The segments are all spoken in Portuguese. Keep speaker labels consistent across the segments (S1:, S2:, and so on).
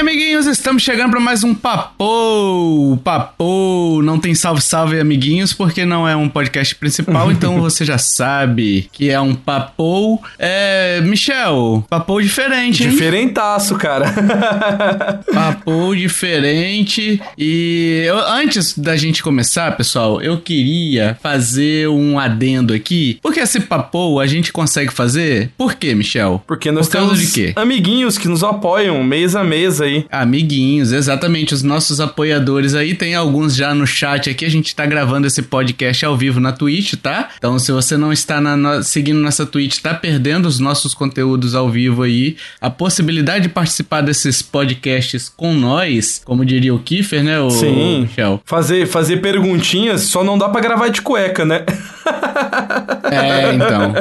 S1: amiguinhos, estamos chegando para mais um Papo. Papo, não tem salve salve amiguinhos, porque não é um podcast principal, então você já sabe que é um Papo. É, Michel, Papo diferente, hein?
S2: Diferentaço, cara.
S1: papo diferente. E eu, antes da gente começar, pessoal, eu queria fazer um adendo aqui. Porque esse Papo a gente consegue fazer? Por quê, Michel?
S2: Porque nós
S1: Por
S2: temos
S1: de quê?
S2: amiguinhos que nos apoiam mês a mês aí.
S1: Amiguinhos, exatamente, os nossos apoiadores aí, tem alguns já no chat aqui, a gente tá gravando esse podcast ao vivo na Twitch, tá? Então se você não está na, seguindo nossa Twitch, tá perdendo os nossos conteúdos ao vivo aí, a possibilidade de participar desses podcasts com nós, como diria o Kiefer, né, o
S2: Sim.
S1: Michel?
S2: Fazer, fazer perguntinhas, só não dá pra gravar de cueca, né?
S1: É, então,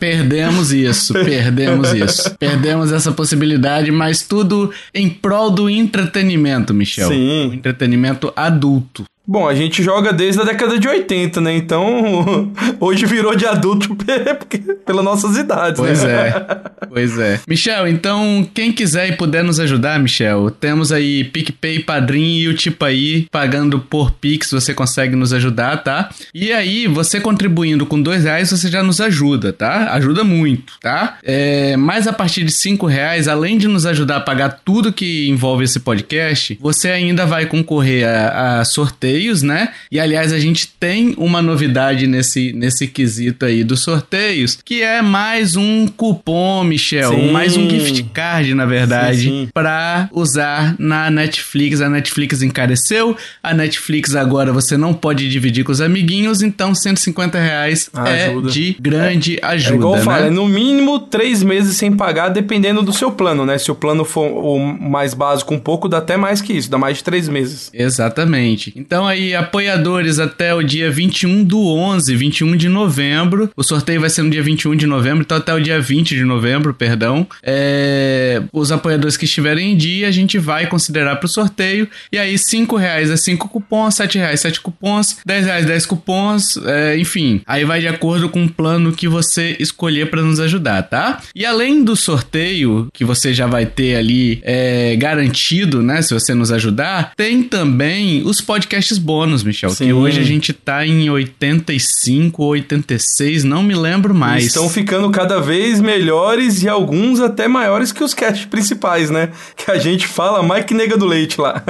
S1: perdemos isso, perdemos isso. Perdemos essa possibilidade, mas tudo em prol do entretenimento, Michel.
S2: Sim.
S1: O entretenimento adulto.
S2: Bom, a gente joga desde a década de 80, né? Então, hoje virou de adulto pelas nossas idades,
S1: Pois
S2: né?
S1: é, pois é. Michel, então, quem quiser e puder nos ajudar, Michel, temos aí PicPay, Padrim e o Tipo aí, pagando por Pix, você consegue nos ajudar, tá? E aí, você contribuindo com dois reais, você já nos ajuda, tá? Ajuda muito, tá? É, mas a partir de cinco reais, além de nos ajudar a pagar tudo que envolve esse podcast, você ainda vai concorrer a, a sorteios, né? E aliás, a gente tem uma novidade nesse, nesse quesito aí dos sorteios, que é mais um cupom, Michel,
S2: Sim.
S1: mais um gift card, na verdade, pra usar na Netflix. A Netflix encareceu, a Netflix agora você não pode dividir com os amiguinhos, então 150 reais é
S2: Ajuda.
S1: de grande ajuda,
S2: É igual eu falo,
S1: né?
S2: é no mínimo três meses sem pagar, dependendo do seu plano, né? Se o plano for o mais básico um pouco, dá até mais que isso, dá mais de três meses.
S1: Exatamente. Então aí, apoiadores até o dia 21 do 11, 21 de novembro. O sorteio vai ser no dia 21 de novembro, então até o dia 20 de novembro, perdão. É, Os apoiadores que estiverem em dia, a gente vai considerar para o sorteio. E aí, 5 reais é 5 cupons, 7 reais 7 cupons, 10 reais 10 cupons, é, enfim. Aí vai de acordo com o plano que você escolher para nos ajudar, tá? E além do sorteio, que você já vai ter ali é, garantido, né? Se você nos ajudar, tem também os podcasts bônus, Michel. Que
S2: Sim.
S1: hoje a gente tá em 85 ou 86, não me lembro mais.
S2: Estão ficando cada vez melhores e alguns até maiores que os casts principais, né? Que a gente fala mais que nega do leite lá.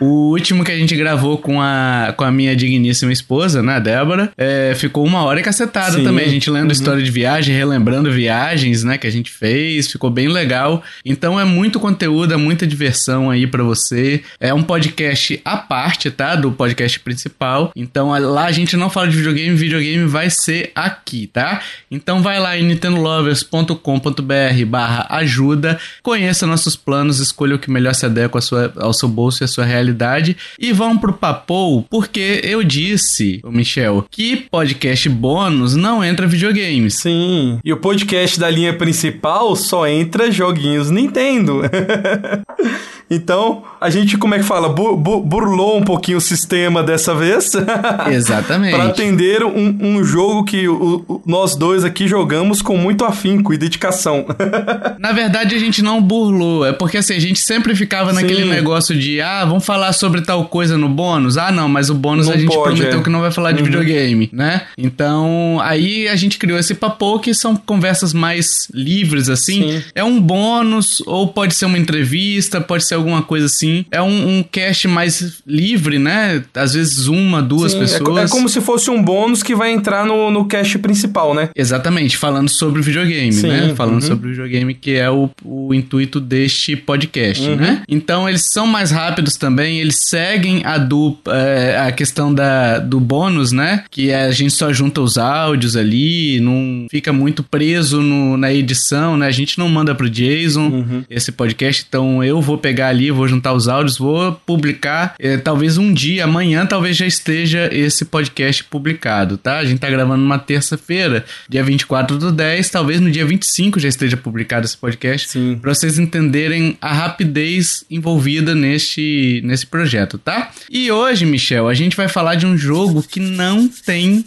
S1: O último que a gente gravou com a, com a minha digníssima esposa, né, Débora, é, ficou uma hora e cacetada
S2: Sim.
S1: também. A gente lendo história de viagem, relembrando viagens, né, que a gente fez, ficou bem legal. Então é muito conteúdo, é muita diversão aí pra você. É um podcast à parte, tá, do podcast principal. Então lá a gente não fala de videogame, videogame vai ser aqui, tá? Então vai lá em nintendolovers.com.br barra ajuda, conheça nossos planos, escolha o que melhor se adequa ao seu bolso e à sua realidade e vão pro Papou, porque eu disse, ô Michel, que podcast bônus não entra videogames.
S2: Sim. E o podcast da linha principal só entra joguinhos Nintendo. então, a gente, como é que fala? Bu- bu- burlou um pouquinho o sistema dessa vez.
S1: Exatamente.
S2: Pra atender um, um jogo que o- o- nós dois aqui jogamos com muito afinco e dedicação.
S1: Na verdade, a gente não burlou. É porque assim, a gente sempre ficava
S2: Sim.
S1: naquele negócio de ah, vamos falar sobre tal coisa no bônus. Ah, não, mas o bônus
S2: Não
S1: a gente
S2: pode,
S1: prometeu
S2: é.
S1: que não vai falar de videogame, né? Então, aí a gente criou esse papo que são conversas mais livres, assim.
S2: Sim.
S1: É um bônus, ou pode ser uma entrevista, pode ser alguma coisa assim. É um, um cast mais livre, né? Às vezes uma, duas
S2: Sim, é co-
S1: pessoas.
S2: É, como se fosse um bônus que vai entrar no, no cache principal, né?
S1: Exatamente, falando sobre videogame,
S2: Sim,
S1: né? Falando
S2: uhum.
S1: sobre videogame, que é o, o intuito deste podcast,
S2: Uhum.
S1: né? Então eles são mais rápidos também, eles seguem a do é, a questão da, do bônus, né? Que é, a gente só junta os áudios ali, não fica muito preso no- na edição, né? A gente não manda pro Jason
S2: Uhum.
S1: esse podcast, então eu vou pegar ali, vou juntar os áudios, vou publicar, é, talvez um dia, amanhã talvez já esteja esse podcast publicado, tá? A gente tá gravando numa terça-feira, dia 24 do 10, talvez no dia 25 já esteja publicado esse podcast,
S2: Sim.
S1: pra vocês entenderem a rapidez envolvida neste, nesse projeto, tá? E hoje, Michel, a gente vai falar de um jogo que não tem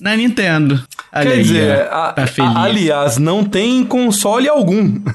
S1: na Nintendo.
S2: Quer dizer, a-
S1: tá
S2: a-
S1: feliz.
S2: aliás, não tem console algum.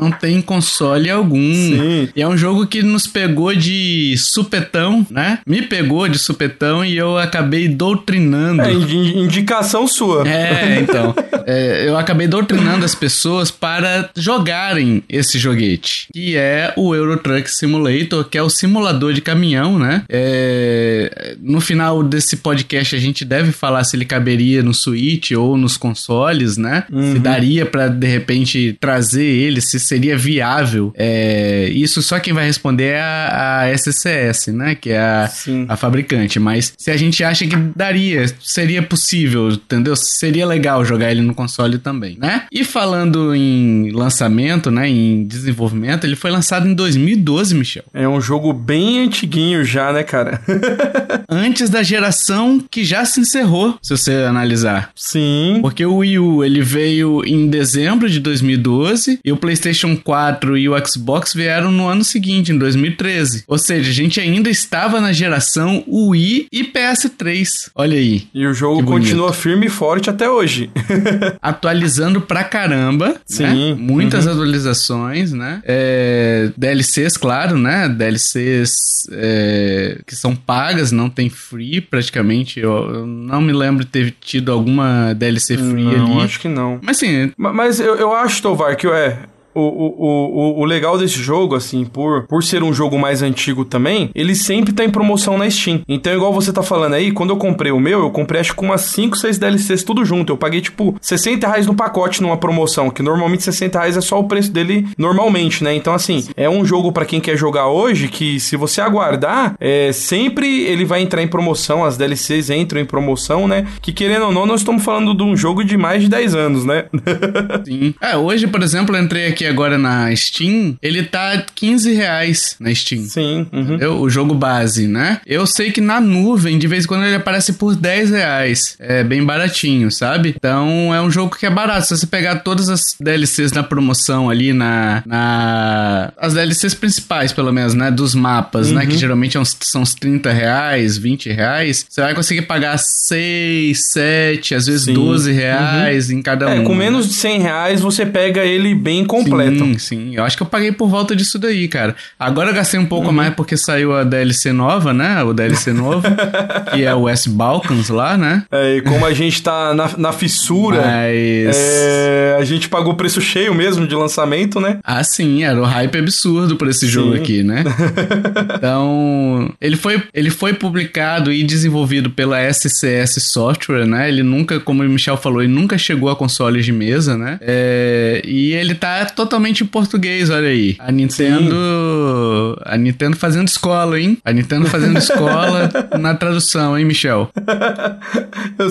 S1: Não tem console algum.
S2: Sim.
S1: E é um jogo que nos pegou de supetão, né? Me pegou de supetão e eu acabei doutrinando.
S2: É, indi- indicação sua.
S1: É, então. É, eu acabei doutrinando as pessoas para jogarem esse joguete, que é o Euro Truck Simulator, que é o simulador de caminhão, né? É, no final desse podcast a gente deve falar se ele caberia no Switch ou nos consoles, né? Se daria para de repente trazer ele, se seria viável. É, isso só quem vai responder é a, a SCS, né? Que é a, a fabricante. Mas se a gente acha que daria, seria possível, entendeu? Seria legal jogar ele no console também, né? E falando em lançamento, né? Em desenvolvimento, ele foi lançado em 2012, Michel.
S2: É um jogo bem antiguinho já, né, cara?
S1: Antes da geração que já se encerrou, se você analisar.
S2: Sim.
S1: Porque o Wii U ele veio em dezembro de 2012 e o PlayStation 4 e o Xbox vieram no ano seguinte, em 2013. Ou seja, a gente ainda estava na geração Wii e PS3. Olha aí.
S2: E o jogo continua firme e forte até hoje.
S1: atualizando pra caramba,
S2: Sim,
S1: né? Muitas
S2: uhum.
S1: atualizações, né? É, DLCs, claro, né? DLCs é, que são pagas, não tem free praticamente. Eu, eu não me lembro de ter tido alguma DLC free
S2: não,
S1: ali.
S2: acho que não.
S1: Mas sim,
S2: Ma- Mas eu, eu acho, Tovar, que é. O, o, o, o legal desse jogo, assim, por, por ser um jogo mais antigo também, ele sempre tá em promoção na Steam. Então, igual você tá falando aí, quando eu comprei o meu, eu comprei acho que umas 5, 6 DLCs tudo junto. Eu paguei, tipo, 60 reais no pacote numa promoção, que normalmente 60 reais é só o preço dele normalmente, né? Então, assim, é um jogo pra quem quer jogar hoje que, se você aguardar, é, sempre ele vai entrar em promoção, as DLCs entram em promoção, né? Que querendo ou não, nós estamos falando de um jogo de mais de 10 anos, né?
S1: sim. É, hoje, por exemplo, eu entrei aqui agora na Steam, ele tá 15 reais na Steam.
S2: Sim. uhum.
S1: O jogo base, né? Eu sei que na nuvem, de vez em quando, ele aparece por 10 reais. É bem baratinho, sabe? Então é um jogo que é barato. Se você pegar todas as DLCs na promoção ali na. na as DLCs principais, pelo menos, né? Dos mapas, né?
S2: Uhum.
S1: Que geralmente é são uns 30 reais, 20 reais. Você vai conseguir pagar 6, 7, às vezes
S2: Sim.
S1: 12 reais em cada
S2: É,
S1: um.
S2: com
S1: né?
S2: menos de 100 reais você pega ele bem completo.
S1: Sim, sim. Eu acho que eu paguei por volta disso daí, cara. Agora eu gastei um pouco
S2: Uhum.
S1: mais porque saiu a DLC nova, né? O DLC novo, que é o West Balkans lá, né?
S2: É, e como a gente tá na, na fissura,
S1: Mas.
S2: é, a gente pagou o preço cheio mesmo de lançamento, né?
S1: Ah, sim, era o hype absurdo por esse jogo
S2: Sim.
S1: aqui, né? então, ele foi, ele foi publicado e desenvolvido pela SCS Software, né? Ele nunca, como o Michel falou, ele nunca chegou a consoles de mesa, né? É, e ele tá totalmente em português, olha aí. A Nintendo. A Nintendo fazendo escola, hein? A Nintendo fazendo escola na tradução, hein, Michel?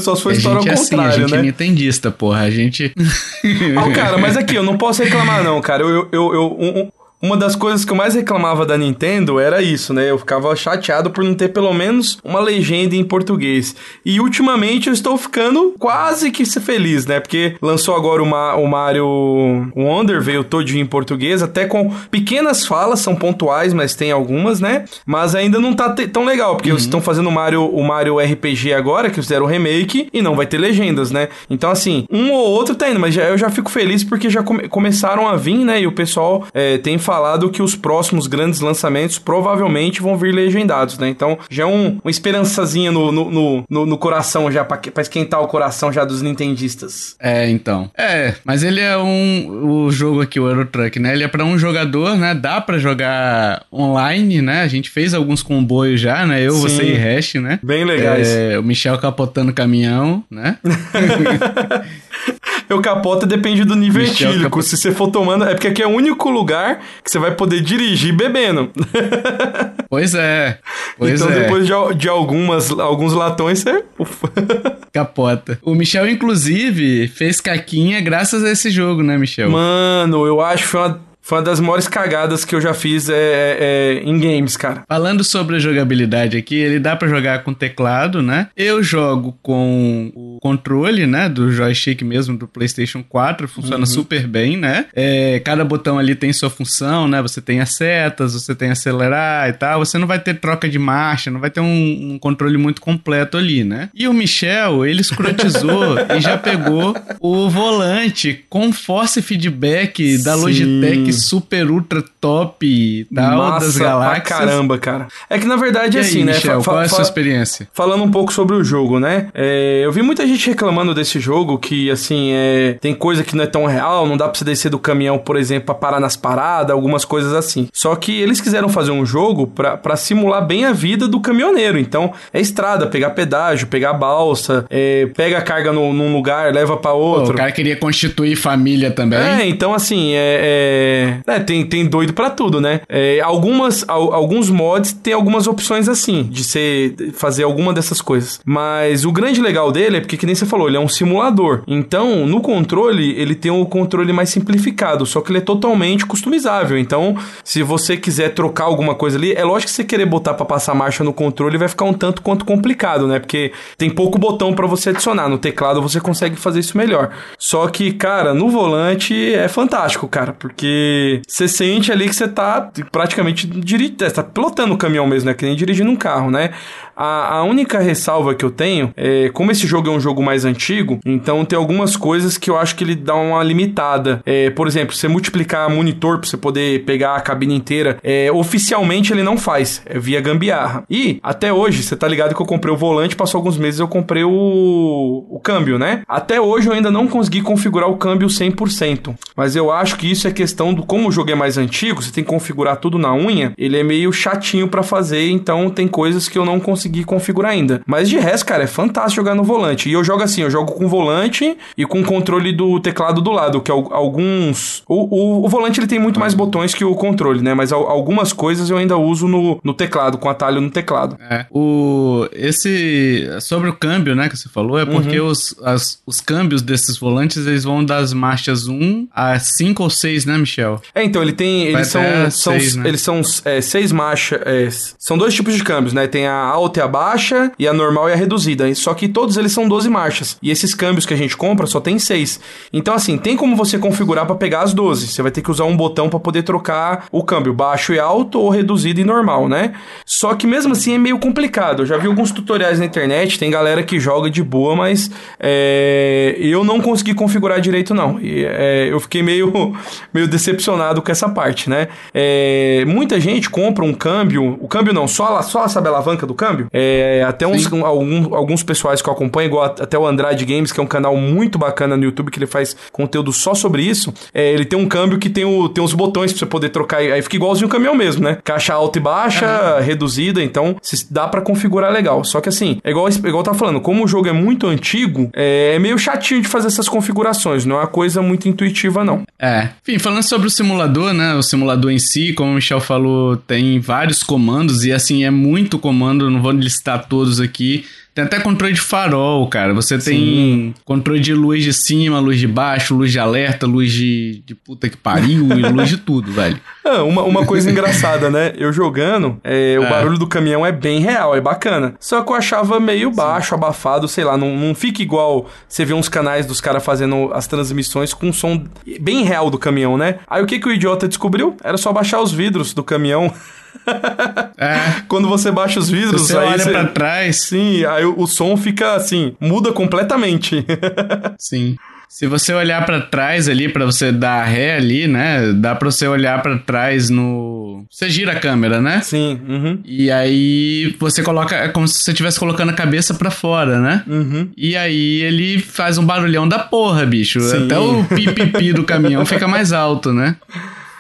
S2: Só se for história ao
S1: gente é assim, a
S2: contrário,
S1: gente é
S2: né?
S1: nintendista, porra. A gente.
S2: Ah, cara, mas aqui, eu não posso reclamar não, cara. Eu, eu, eu- um- um- uma das coisas que eu mais reclamava da Nintendo era isso, né? Eu ficava chateado por não ter pelo menos uma legenda em português. E ultimamente eu estou ficando quase que feliz, né? Porque lançou agora o, Ma- o Mario Wonder, veio todinho em português, até com pequenas falas, são pontuais, mas tem algumas, né? Mas ainda não tá tão legal, porque eles estão fazendo o Mario, o Mario RPG agora, que fizeram o remake, e não vai ter legendas, né? Então, assim, um ou outro tá indo, mas já- eu já fico feliz porque já come- começaram a vir, né? E o pessoal é, tem falado que os próximos grandes lançamentos provavelmente vão vir legendados, né? Então, já é um, uma esperançazinha no, no, no, no- coração já, pra, pra esquentar o coração já dos nintendistas.
S1: É, então. É, mas ele é um. O jogo aqui, o Euro Truck, né? Ele é pra um jogador, né? Dá pra jogar online, né? A gente fez alguns comboios já, né? Eu,
S2: Sim.
S1: você e Hash, né?
S2: Bem legais.
S1: É, o Michel capotando caminhão, né?
S2: Eu capota depende do nível
S1: Michel
S2: etílico.
S1: capota.
S2: Se você for tomando. É porque aqui é o único lugar que você vai poder dirigir bebendo.
S1: Pois é. Pois
S2: então,
S1: é.
S2: depois de, de algumas, alguns latões, você. Ufa.
S1: Capota. O Michel, inclusive, fez caquinha graças a esse jogo, né, Michel?
S2: Mano, eu acho que foi uma, foi uma das maiores cagadas que eu já fiz é, é, é, em games, cara.
S1: Falando sobre a jogabilidade aqui, ele dá pra jogar com teclado, né? Eu jogo com o controle, né? Do joystick mesmo do PlayStation 4, funciona uhum. super bem, né? É, cada botão ali tem sua função, né? Você tem as setas, você tem acelerar e tal. Você não vai ter troca de marcha, não vai ter um, um controle muito completo ali, né? E o Michel, ele escrotizou e já pegou o volante com force feedback da. Logitech super ultra top tal Massa das galáxias.
S2: caramba, cara. É que na verdade é assim,
S1: aí,
S2: né?
S1: Michel, qual é a sua experiência?
S2: Falando um pouco sobre o jogo, né? É, eu vi muita gente reclamando desse jogo que, assim, é, tem coisa que não é tão real, não dá pra você descer do caminhão, por exemplo, pra parar nas paradas, algumas coisas assim. Só que eles quiseram fazer um jogo pra, pra simular bem a vida do caminhoneiro. Então, é estrada, pegar pedágio, pegar balsa, é, pega a carga no, num lugar, leva para outro. Pô,
S1: o cara queria constituir família também.
S2: É, então assim, é, é, é tem, tem doido para tudo, né? É, algumas, al, alguns mods tem algumas opções assim, de ser, fazer alguma dessas coisas. Mas o grande legal dele é porque, que nem você falou, ele é um simulador. Então, no controle, ele tem um controle mais simplificado, só que ele é totalmente customizável. Então, se você quiser trocar alguma coisa ali, é lógico que você querer botar para passar marcha no controle vai ficar um tanto quanto complicado, né? Porque tem pouco botão para você adicionar. No teclado você consegue fazer isso melhor. Só que, cara, no volante é fantástico, cara, porque você sente ali que você tá praticamente dirigindo, tá pilotando o caminhão mesmo, né? Que nem dirigindo um carro, né? A, a única ressalva que eu tenho é, como esse jogo é um jogo mais antigo, então tem algumas coisas que eu acho que ele dá uma limitada. É, por exemplo, você multiplicar monitor pra você poder pegar a cabine inteira, é, oficialmente ele não faz, é via gambiarra. E até hoje, você tá ligado que eu comprei o volante, passou alguns meses eu comprei o, o câmbio, né? Até hoje eu ainda não consegui configurar o câmbio 100%, mas eu acho que isso é questão do como o jogo é mais antigo, você tem que configurar tudo na unha, ele é meio chatinho para fazer, então tem coisas que eu não consegui consegui configurar ainda. Mas de resto, cara, é fantástico jogar no volante. E eu jogo assim, eu jogo com volante e com controle do teclado do lado, que é alguns... O, o, o volante ele tem muito mais botões que o controle, né? Mas algumas coisas eu ainda uso no, no teclado, com atalho no teclado.
S1: É. O, esse... Sobre o câmbio, né, que você falou, é porque uhum. os, as, os câmbios desses volantes, eles vão das marchas 1 a 5 ou 6, né, Michel?
S2: É, então, ele tem... Eles são, são, seis, né? eles são é, seis marchas... É, são dois tipos de câmbios, né? Tem a alta alta e a baixa, e a normal e a reduzida. Só que todos eles são 12 marchas. E esses câmbios que a gente compra só tem 6. Então, assim, tem como você configurar para pegar as 12. Você vai ter que usar um botão para poder trocar o câmbio baixo e alto ou reduzido e normal, né? Só que mesmo assim é meio complicado. Eu já vi alguns tutoriais na internet, tem galera que joga de boa, mas é, eu não consegui configurar direito, não. E, é, eu fiquei meio, meio decepcionado com essa parte, né? É, muita gente compra um câmbio, o câmbio não, só, só sabe a alavanca do câmbio, câmbio. É, até uns, um, algum, alguns pessoais que eu acompanho, igual até o Andrade Games, que é um canal muito bacana no YouTube, que ele faz conteúdo só sobre isso. É, ele tem um câmbio que tem, o, tem os botões pra você poder trocar. Aí fica igualzinho um caminhão mesmo, né? Caixa alta e baixa, uhum. reduzida, então dá para configurar legal. Só que assim, é igual, igual eu tava falando, como o jogo é muito antigo, é, é meio chatinho de fazer essas configurações. Não é uma coisa muito intuitiva, não.
S1: É. Enfim, falando sobre o simulador, né? O simulador em si, como o Michel falou, tem vários comandos e assim, é muito comando, não vou vou listar todos aqui. Tem até controle de farol, cara. Você tem Sim. controle de luz de cima, luz de baixo, luz de alerta, luz de, de puta que pariu e luz de tudo, velho.
S2: Ah, uma, uma coisa engraçada, né? Eu jogando, é, o é. barulho do caminhão é bem real, é bacana. Só que eu achava meio baixo, Sim. abafado, sei lá, não, não fica igual você vê uns canais dos caras fazendo as transmissões com um som bem real do caminhão, né? Aí o que, que o idiota descobriu? Era só baixar os vidros do caminhão. É. Quando você baixa os vidros,
S1: você olha você... pra trás.
S2: Sim, aí o, o som fica assim, muda completamente.
S1: Sim. Se você olhar para trás ali, para você dar ré ali, né? Dá pra você olhar para trás no. Você gira a câmera, né?
S2: Sim. Uhum.
S1: E aí você coloca. É como se você estivesse colocando a cabeça para fora, né?
S2: Uhum.
S1: E aí ele faz um barulhão da porra, bicho. Sim. Até o pipipi do caminhão fica mais alto, né?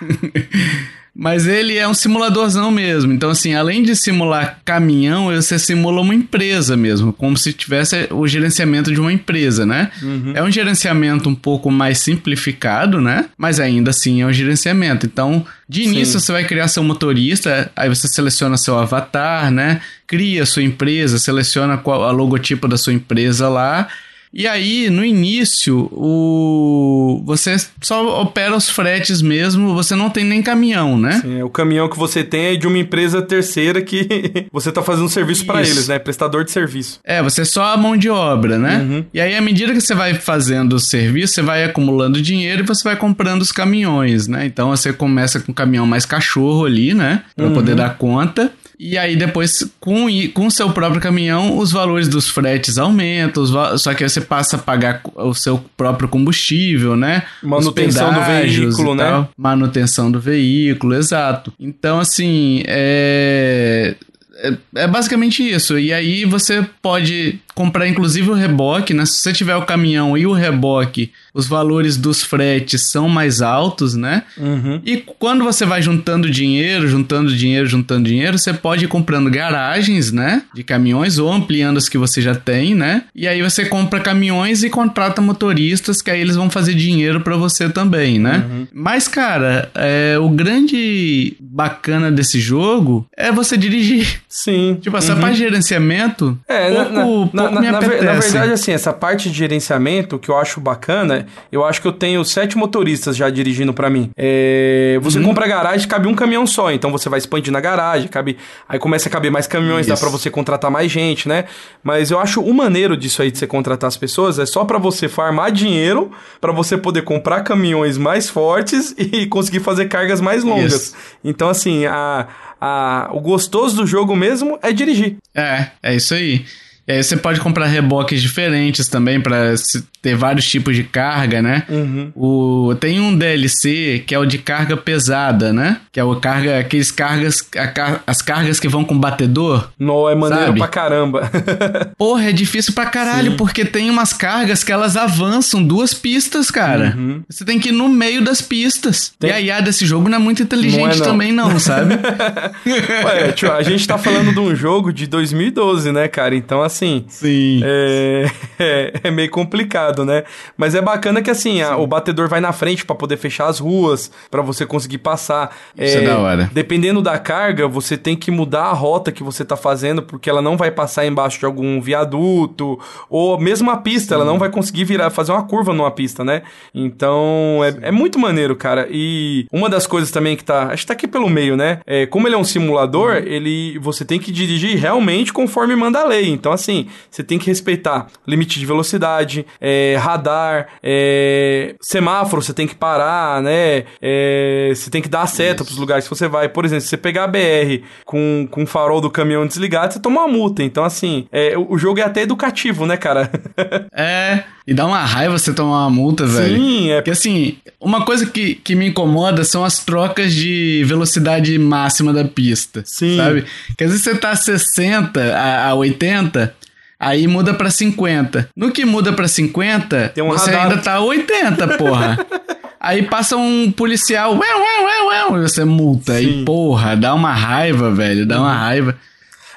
S1: Mas ele é um simuladorzão mesmo. Então, assim, além de simular caminhão, você simula uma empresa mesmo, como se tivesse o gerenciamento de uma empresa, né? Uhum. É um gerenciamento um pouco mais simplificado, né? Mas ainda assim é um gerenciamento. Então, de início Sim. você vai criar seu motorista, aí você seleciona seu avatar, né? Cria sua empresa, seleciona qual a logotipo da sua empresa lá E aí, no início, o você só opera os fretes mesmo, você não tem nem caminhão, né?
S2: Sim, o caminhão que você tem é de uma empresa terceira que você tá fazendo serviço para eles, né? Prestador de serviço.
S1: É, você é só a mão de obra, né? Uhum. E aí, à medida que você vai fazendo o serviço, você vai acumulando dinheiro e você vai comprando os caminhões, né? Então você começa com um caminhão mais cachorro ali, né? Pra uhum. poder dar conta. E aí depois, com o seu próprio caminhão, os valores dos fretes aumentam, só que você passa a pagar o seu próprio combustível, né?
S2: Manutenção do veículo, né?
S1: Manutenção do veículo, exato. Então, assim, é... é... É basicamente isso. E aí você pode comprar inclusive o reboque, né? Se você tiver o caminhão e o reboque, os valores dos fretes são mais altos, né? Uhum. E quando você vai juntando dinheiro, juntando dinheiro, juntando dinheiro, você pode ir comprando garagens, né? De caminhões ou ampliando as que você já tem, né? E aí você compra caminhões e contrata motoristas que aí eles vão fazer dinheiro para você também, né? Uhum. Mas, cara, é, o grande bacana desse jogo é você dirigir.
S2: Sim.
S1: Tipo, essa uhum. parte de gerenciamento,
S2: é,
S1: pouco,
S2: na,
S1: pouco
S2: na, na, na, verdade, assim, essa parte de gerenciamento que eu acho bacana, eu acho que eu tenho sete motoristas já dirigindo para mim. É, você uhum. compra a garagem, cabe um caminhão só, então você vai expandir na garagem, cabe, aí começa a caber mais caminhões, Isso. dá para você contratar mais gente, né? Mas eu acho o maneiro disso aí de você contratar as pessoas é só para você farmar dinheiro, para você poder comprar caminhões mais fortes e conseguir fazer cargas mais longas. Isso. Então, assim, a, a, o gostoso do jogo mesmo é dirigir.
S1: É, é isso aí. Aí você pode comprar reboques diferentes também para ter vários tipos de carga, né? Uhum. O, tem um DLC que é o de carga pesada, né? Que é o carga, aqueles cargas, a, as cargas que vão com batedor.
S2: Não, é maneiro sabe? pra caramba.
S1: Porra, é difícil pra caralho, Sim. porque tem umas cargas que elas avançam duas pistas, cara. Uhum. Você tem que ir no meio das pistas. Tem... E a IA desse jogo não é muito inteligente não é, não. também, não, sabe?
S2: Ué, tio, a gente tá falando de um jogo de 2012, né, cara? Então, assim.
S1: Sim.
S2: É, é, é meio complicado né? Mas é bacana que assim, a, o batedor vai na frente para poder fechar as ruas, para você conseguir passar.
S1: Isso é, é da hora.
S2: Dependendo da carga, você tem que mudar a rota que você tá fazendo, porque ela não vai passar embaixo de algum viaduto, ou mesmo a pista, Sim. ela não vai conseguir virar, fazer uma curva numa pista, né? Então, é, é, muito maneiro, cara. E uma das coisas também que tá, acho que tá aqui pelo meio, né? É, como ele é um simulador, uhum. ele, você tem que dirigir realmente conforme manda a lei. Então, assim, você tem que respeitar limite de velocidade, é, radar, é, semáforo, você tem que parar, né? É, você tem que dar a seta para os lugares que você vai. Por exemplo, se você pegar a BR com, com o farol do caminhão desligado, você toma uma multa. Então, assim, é, o jogo é até educativo, né, cara?
S1: é, e dá uma raiva você tomar uma multa, velho. Sim, é. Porque, assim, uma coisa que, que me incomoda são as trocas de velocidade máxima da pista. Sim. Sabe? Que às vezes você tá a 60, a, a 80, Aí muda pra 50. No que muda pra 50, um você radar. ainda tá 80, porra. Aí passa um policial, ué, ué, ué, ué, e você multa. Sim. Aí, porra, dá uma raiva, velho, dá uma uhum. raiva.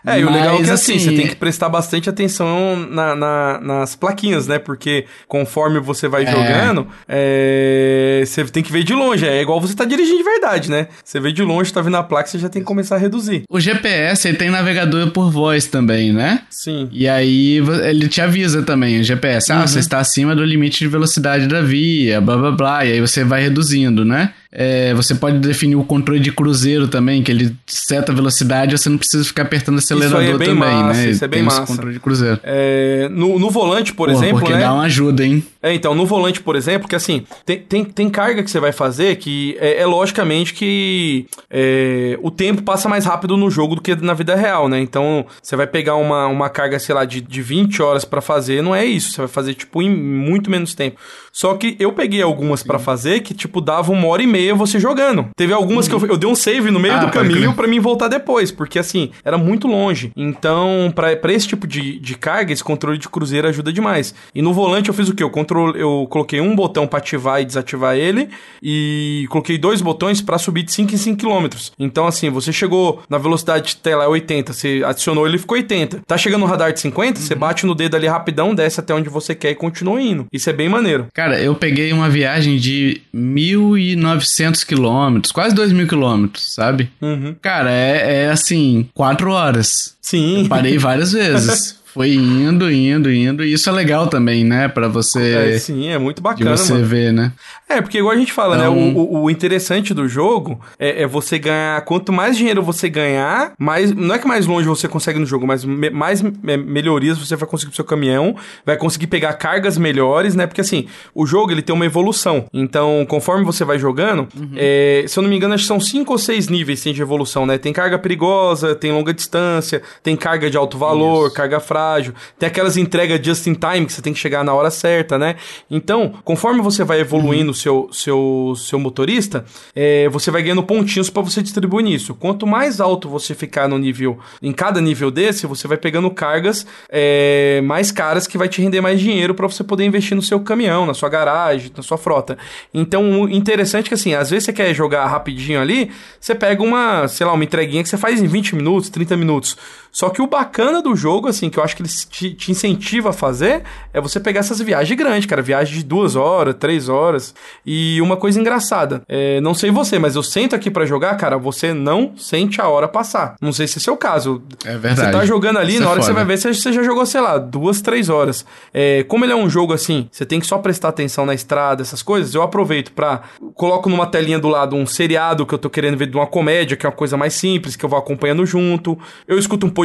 S2: É, e o legal é que assim, assim, você tem que prestar bastante atenção na, na, nas plaquinhas, né? Porque conforme você vai é. jogando, é, você tem que ver de longe. É igual você tá dirigindo de verdade, né? Você vê de longe, tá vendo a placa, você já tem que começar a reduzir.
S1: O GPS, ele tem navegador por voz também, né?
S2: Sim.
S1: E aí ele te avisa também, o GPS. Ah, uhum. você está acima do limite de velocidade da via, blá blá blá. E aí você vai reduzindo, né? É, você pode definir o controle de cruzeiro também, que ele seta a velocidade, você não precisa ficar apertando o acelerador isso é bem também,
S2: massa,
S1: né?
S2: Isso é bem Tem massa.
S1: controle de cruzeiro.
S2: É, no, no volante, por Porra, exemplo,
S1: porque
S2: né?
S1: dá uma ajuda, hein?
S2: É, então, no volante, por exemplo, que assim, tem, tem, tem carga que você vai fazer que é, é logicamente que é, o tempo passa mais rápido no jogo do que na vida real, né? Então, você vai pegar uma, uma carga, sei lá, de, de 20 horas para fazer, não é isso. Você vai fazer, tipo, em muito menos tempo. Só que eu peguei algumas para fazer que, tipo, dava uma hora e meia você jogando. Teve algumas uhum. que eu, eu dei um save no meio ah, do caminho para mim voltar depois, porque assim, era muito longe. Então, para esse tipo de, de carga, esse controle de cruzeiro ajuda demais. E no volante eu fiz o que? Eu, controle, eu coloquei um botão para ativar e desativar ele, e coloquei dois botões para subir de 5 em 5 km. Então, assim, você chegou na velocidade, até lá, 80, você adicionou ele ficou 80. Tá chegando no radar de 50, uhum. você bate no dedo ali rapidão, desce até onde você quer e continua indo. Isso é bem maneiro.
S1: Cara, eu peguei uma viagem de 1.900 quilômetros, quase 2.000 quilômetros, sabe? Uhum. Cara, é, é assim, quatro horas.
S2: Sim.
S1: Eu parei várias vezes. Foi indo, indo, indo. E isso é legal também, né? Pra você.
S2: É, sim, é muito bacana.
S1: Você mano. ver, né?
S2: É, porque igual a gente fala, né, então... né? O, o, interessante do jogo é, é, você ganhar. Quanto mais dinheiro você ganhar, mais. Não é que mais longe você consegue no jogo, mas me, mais me, melhorias você vai conseguir pro seu caminhão, vai conseguir pegar cargas melhores, né? Porque assim, o jogo ele tem uma evolução. Então, conforme você vai jogando, uhum. é, se eu não me engano, acho que são cinco ou seis níveis de evolução, né? Tem carga perigosa, tem longa distância, tem carga de alto valor, Isso. carga frágil, tem aquelas entregas just in time que você tem que chegar na hora certa, né? Então, conforme você vai evoluindo uhum. seu, seu, seu motorista, é, você vai ganhando pontinhos para você distribuir nisso. Quanto mais alto você ficar no nível, em cada nível desse, você vai pegando cargas é, mais caras que vai te render mais dinheiro para você poder investir no seu caminhão, na sua garagem, na sua frota. Então, interessante é que assim, às vezes você quer jogar rapidinho ali, você pega uma, sei lá, uma entreguinha que você faz em 20 minutos, 30 minutos. Só que o bacana do jogo, assim, que eu acho que ele te, te incentiva a fazer, é você pegar essas viagens grandes, cara. Viagem de duas horas, três horas. E uma coisa engraçada, é, não sei você, mas eu sento aqui para jogar, cara, você não sente a hora passar. Não sei se é seu caso.
S1: É verdade.
S2: Você tá jogando ali, Isso na é hora é que você vai ver, você, você já jogou, sei lá, duas, três horas. É, como ele é um jogo assim, você tem que só prestar atenção na estrada, essas coisas, eu aproveito pra. Coloco numa telinha do lado um seriado que eu tô querendo ver de uma comédia, que é uma coisa mais simples, que eu vou acompanhando junto. Eu escuto um podcast,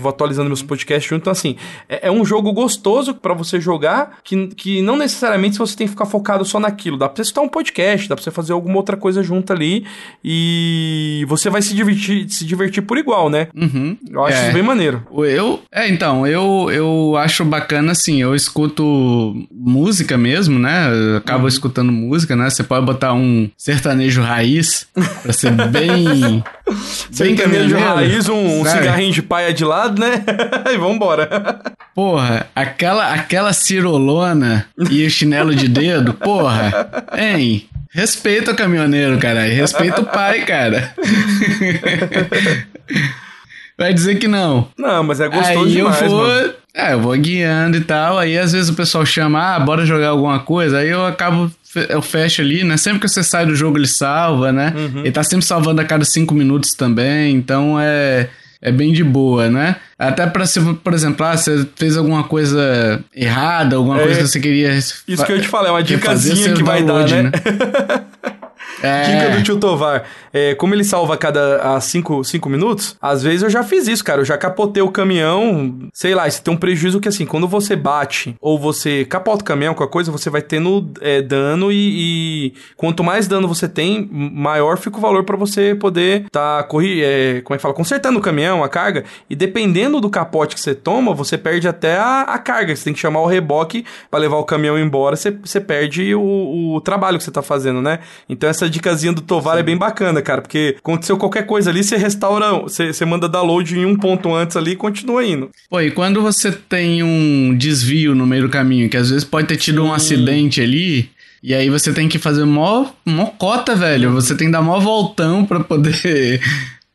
S2: vou atualizando meus podcasts junto. Então, assim, é, é um jogo gostoso para você jogar, que, que não necessariamente você tem que ficar focado só naquilo. Dá pra você escutar um podcast, dá pra você fazer alguma outra coisa junto ali e você vai se divertir, se divertir por igual, né?
S1: Uhum.
S2: Eu acho é. isso bem maneiro.
S1: Eu, é, então, eu, eu acho bacana, assim, eu escuto música mesmo, né? Eu acabo uhum. escutando música, né? Você pode botar um sertanejo raiz pra ser bem.
S2: sertanejo raiz, um, um cigarrinho de paia de lado, né? e vambora.
S1: Porra, aquela, aquela cirolona e o chinelo de dedo, porra, hein? Respeita o caminhoneiro, cara. Respeita o pai, cara. Vai dizer que não.
S2: Não, mas é gostoso
S1: aí
S2: demais,
S1: eu vou,
S2: mano.
S1: É, eu vou guiando e tal. Aí às vezes o pessoal chama, ah, bora jogar alguma coisa. Aí eu acabo, eu fecho ali, né? Sempre que você sai do jogo ele salva, né? Uhum. Ele tá sempre salvando a cada cinco minutos também. Então é é bem de boa, né? Até para se, por exemplo, ah, você fez alguma coisa errada, alguma é, coisa que você queria.
S2: Isso que eu te falei, é uma dicasinha que vai dar, né? né? É. Dica do tio Tovar. É, como ele salva a cada 5 minutos, às vezes eu já fiz isso, cara. Eu já capotei o caminhão. Sei lá, isso tem um prejuízo que assim, quando você bate ou você capota o caminhão com a coisa, você vai tendo é, dano e, e, quanto mais dano você tem, maior fica o valor para você poder tá corri é, como é que fala, consertando o caminhão, a carga. E dependendo do capote que você toma, você perde até a, a carga. Você tem que chamar o reboque para levar o caminhão embora, você, você perde o, o trabalho que você tá fazendo, né? Então essa dicasinha do Tovar Sim. é bem bacana, cara, porque aconteceu qualquer coisa ali, você restaura, você, você manda download em um ponto antes ali e continua indo.
S1: Pô, e quando você tem um desvio no meio do caminho, que às vezes pode ter tido Sim. um acidente ali, e aí você tem que fazer mó, mó cota, velho. Você tem que dar mó voltão pra poder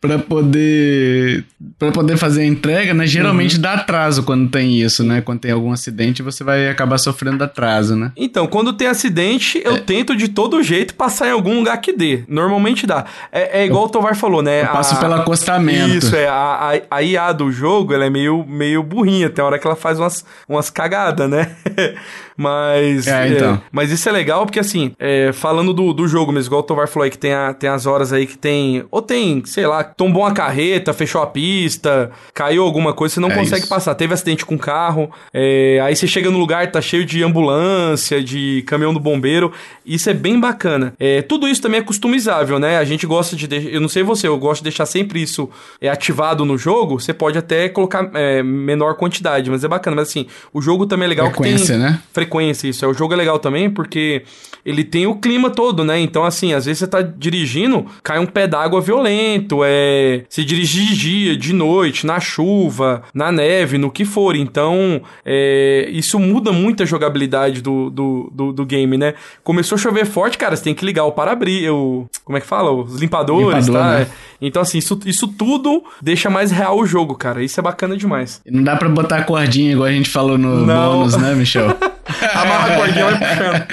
S1: para poder para poder fazer a entrega, né? Geralmente uhum. dá atraso quando tem isso, né? Quando tem algum acidente, você vai acabar sofrendo atraso, né?
S2: Então, quando tem acidente, eu é. tento de todo jeito passar em algum lugar que dê. Normalmente dá. É, é igual eu, o Tovar falou, né?
S1: Eu passo a, pelo acostamento.
S2: Isso, é. A, a, a IA do jogo, ela é meio, meio burrinha. Tem hora que ela faz umas, umas cagadas, né? mas...
S1: É, então. É,
S2: mas isso é legal porque, assim, é, falando do, do jogo mesmo, igual o Tovar falou aí, que tem, a, tem as horas aí que tem... Ou tem, sei lá, tombou uma carreta, fechou a pista, caiu alguma coisa, você não é consegue isso. passar. Teve acidente com carro, é, aí você chega no lugar, tá cheio de ambulância, de caminhão do bombeiro. Isso é bem bacana. É, tudo isso também é customizável, né? A gente gosta de. Eu não sei você, eu gosto de deixar sempre isso é, ativado no jogo. Você pode até colocar é, menor quantidade, mas é bacana. Mas assim, o jogo também é legal
S1: frequência,
S2: que tem.
S1: né?
S2: Frequência, isso. É, o jogo é legal também porque ele tem o clima todo, né? Então, assim, às vezes você tá dirigindo, cai um pé d'água violento, é. Se dirigir de dia, de noite, na chuva, na neve, no que for. Então, é, isso muda muito a jogabilidade do, do, do, do game, né? Começou começou a chover forte, cara, você tem que ligar o para-brisa, o... Como é que fala? Os limpadores, Limpador, tá? Né? Então, assim, isso, isso tudo deixa mais real o jogo, cara. Isso é bacana demais.
S1: Não dá pra botar a cordinha igual a gente falou no Não. bônus, né, Michel?
S2: Amarra a cordinha e vai puxando.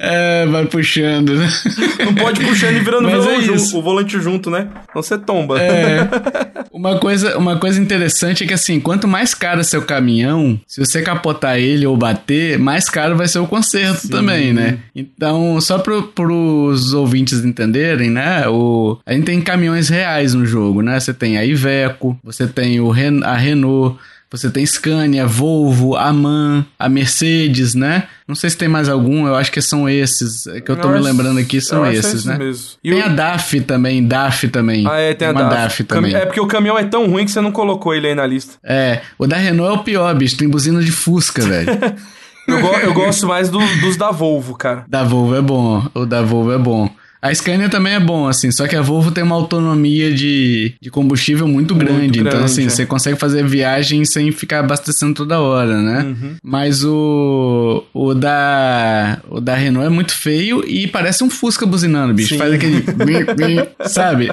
S1: É, vai puxando, né?
S2: Não pode puxando e virando Mas é o volante junto, né? Então você tomba.
S1: É. Uma coisa, uma coisa interessante é que assim, quanto mais caro é seu caminhão, se você capotar ele ou bater, mais caro vai ser o conserto Sim. também, né? Então, só para os ouvintes entenderem, né? O, a gente tem caminhões reais no jogo, né? Você tem a Iveco, você tem o Ren, a Renault, você tem Scania, Volvo, a MAN, a Mercedes, né? Não sei se tem mais algum, eu acho que são esses. É que eu tô eu me lembrando aqui, são esses, né? Mesmo. E tem o... a DAF também, DAF também.
S2: Ah, é, tem, tem a DAF. DAF também. É porque o caminhão é tão ruim que você não colocou ele aí na lista.
S1: É, o da Renault é o pior, bicho, tem buzina de Fusca, velho.
S2: eu, go eu gosto mais do, dos da Volvo, cara.
S1: Da Volvo é bom, o da Volvo é bom. A Scania também é bom, assim, só que a Volvo tem uma autonomia de, de combustível muito, muito grande, Então, assim, é. você consegue fazer viagem sem ficar abastecendo toda hora, né? Uhum. Mas o, o, da, o da Renault é muito feio e parece um Fusca buzinando, bicho. Sim. Faz aquele. sabe?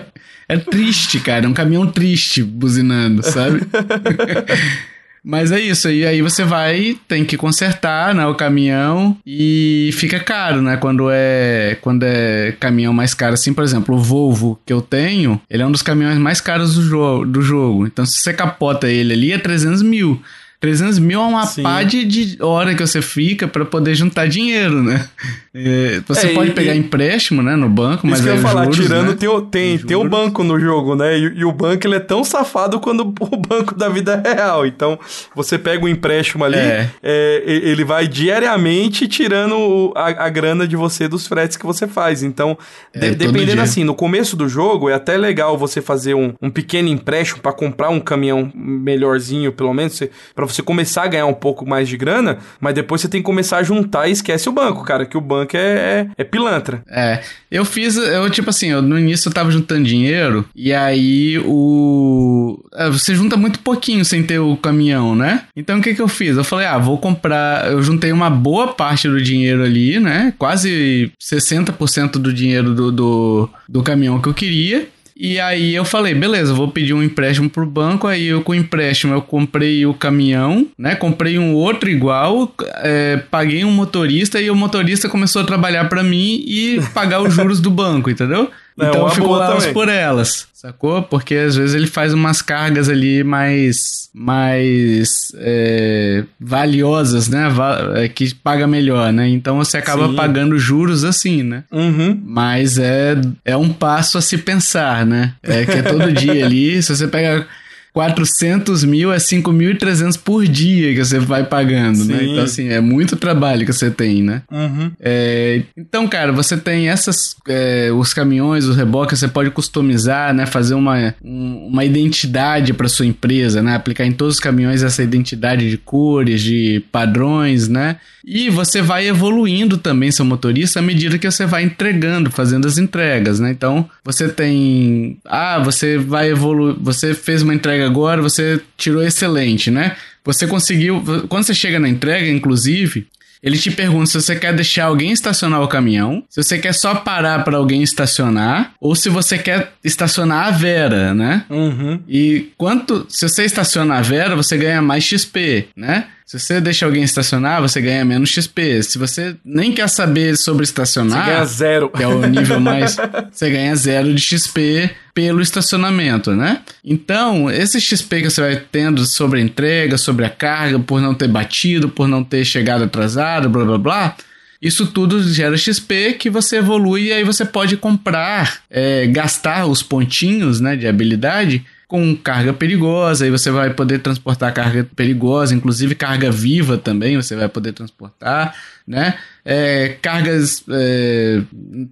S1: É triste, cara. É um caminhão triste buzinando, sabe? Mas é isso, e aí você vai, tem que consertar, né, o caminhão e fica caro, né, quando é, quando é caminhão mais caro, assim, por exemplo, o Volvo que eu tenho, ele é um dos caminhões mais caros do, jo do jogo, então se você capota ele ali é 300 mil. 300 mil é uma Sim. pá de, de hora que você fica para poder juntar dinheiro, né? É, você é, pode e, pegar e... empréstimo, né, no banco, mas
S2: isso
S1: que eu
S2: ia falar, juros, tirando né? tem, tem, tem o banco no jogo, né? E, e, o banco ele é tão safado quando o banco da vida é real. Então, você pega o empréstimo ali, é. É, ele vai diariamente tirando a, a, grana de você dos fretes que você faz. Então, é, de, dependendo assim, no começo do jogo é até legal você fazer um, um pequeno empréstimo para comprar um caminhão melhorzinho, pelo menos, para você começar a ganhar um pouco mais de grana, mas depois você tem que começar a juntar e esquece o banco, cara, que o banco é, é, é, pilantra.
S1: É, eu fiz, eu tipo assim, eu, no início eu tava juntando dinheiro e aí o... É, você junta muito pouquinho sem ter o caminhão, né? Então o que que eu fiz? Eu falei, ah, vou comprar, eu juntei uma boa parte do dinheiro ali, né? Quase 60% do dinheiro do, do, do caminhão que eu queria. E aí eu falei, beleza, vou pedir um empréstimo pro banco. Aí eu com o empréstimo eu comprei o caminhão, né? Comprei um outro igual, é, paguei um motorista e o motorista começou a trabalhar para mim e pagar os juros do banco, entendeu? É, então ficou elas por elas, sacou? Porque às vezes ele faz umas cargas ali mais, mais é, valiosas, né? É, que paga melhor, né? Então você acaba Sim. pagando juros assim, né?
S2: Uhum.
S1: Mas é, é um passo a se pensar, né? É que é todo dia ali, se você pega 400 mil é 5.300 por dia que você vai pagando, né? Sim. né? Então, assim, é muito trabalho que você tem, né?
S2: Uhum.
S1: É, então, cara, você tem essas... É, os caminhões, os reboques, você pode customizar, né? Fazer uma, um, uma identidade para sua empresa, né? Aplicar em todos os caminhões essa identidade de cores, de padrões, né? E você vai evoluindo também seu motorista à medida que você vai entregando, fazendo as entregas, né? Então, você tem... Ah, você vai evoluir... Você fez uma entrega agora, você tirou excelente, né? Você conseguiu. Quando você chega na entrega, inclusive, ele te pergunta se você quer deixar alguém estacionar o caminhão, se você quer só parar para alguém estacionar, ou se você quer estacionar a Vera, né?
S2: Uhum.
S1: E quanto. Se você estaciona a Vera, você ganha mais XP, né? Se você deixa alguém estacionar, você ganha menos XP. Se você nem quer saber sobre estacionar.
S2: Você ganha zero.
S1: Que é o nível mais. você ganha zero de XP pelo estacionamento, né? Então, esse XP que você vai tendo sobre a entrega, sobre a carga, por não ter batido, por não ter chegado atrasado, blá blá blá. Isso tudo gera XP que você evolui e aí você pode comprar, é, gastar os pontinhos né, de habilidade com carga perigosa, aí você vai poder transportar carga perigosa, inclusive carga viva também você vai poder transportar, né? É, cargas, é,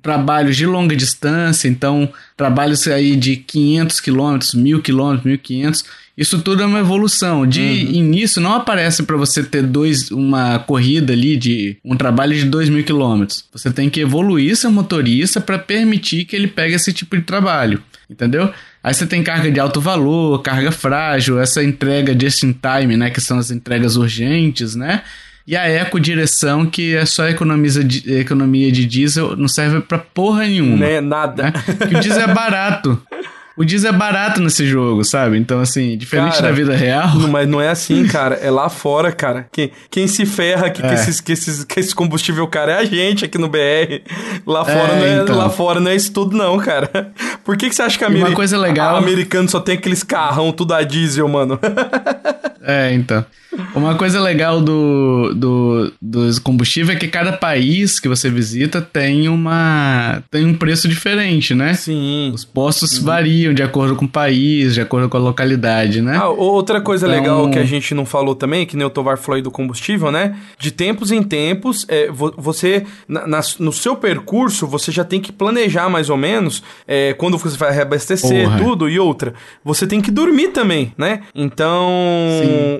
S1: trabalhos de longa distância, então trabalhos aí de 500 quilômetros, 1000 quilômetros, 1500, isso tudo é uma evolução. De uhum. início não aparece para você ter dois, uma corrida ali de um trabalho de 2 mil quilômetros. Você tem que evoluir seu motorista para permitir que ele pegue esse tipo de trabalho, entendeu? Aí você tem carga de alto valor, carga frágil, essa entrega just in time, né? Que são as entregas urgentes, né? E a eco-direção, que é só economiza economia de diesel, não serve pra porra nenhuma.
S2: Nem nada. Né?
S1: O diesel é barato. o diesel é barato nesse jogo, sabe? Então, assim, diferente
S2: Cara,
S1: da vida real.
S2: Não, mas não é assim, cara. É lá fora, cara. Quem, quem se ferra aqui
S1: É.
S2: com, esses, com, esses, com esse combustível, cara, é a gente aqui no BR. Lá
S1: É,
S2: fora, não, é,
S1: então.
S2: lá fora não é isso tudo, não, cara. Por que, que você acha que a
S1: E uma
S2: Ameri-
S1: coisa legal-
S2: a- americano só tem aqueles carrão tudo a diesel, mano?
S1: É, então. Uma coisa legal do, do, dos combustíveis é que cada país que você visita tem uma tem um preço diferente, né?
S2: Sim.
S1: Os postos variam de acordo com o país, de acordo com a localidade, né?
S2: Ah, outra coisa
S1: Então-
S2: legal que a gente não falou também, que nem o Tovar falou aí do combustível, né? De tempos em tempos, é, vo- você, na- na- no seu percurso, você já tem que planejar mais ou menos é, quando você vai reabastecer,
S1: Porra.
S2: tudo, e outra. Você tem que dormir também, né? Então,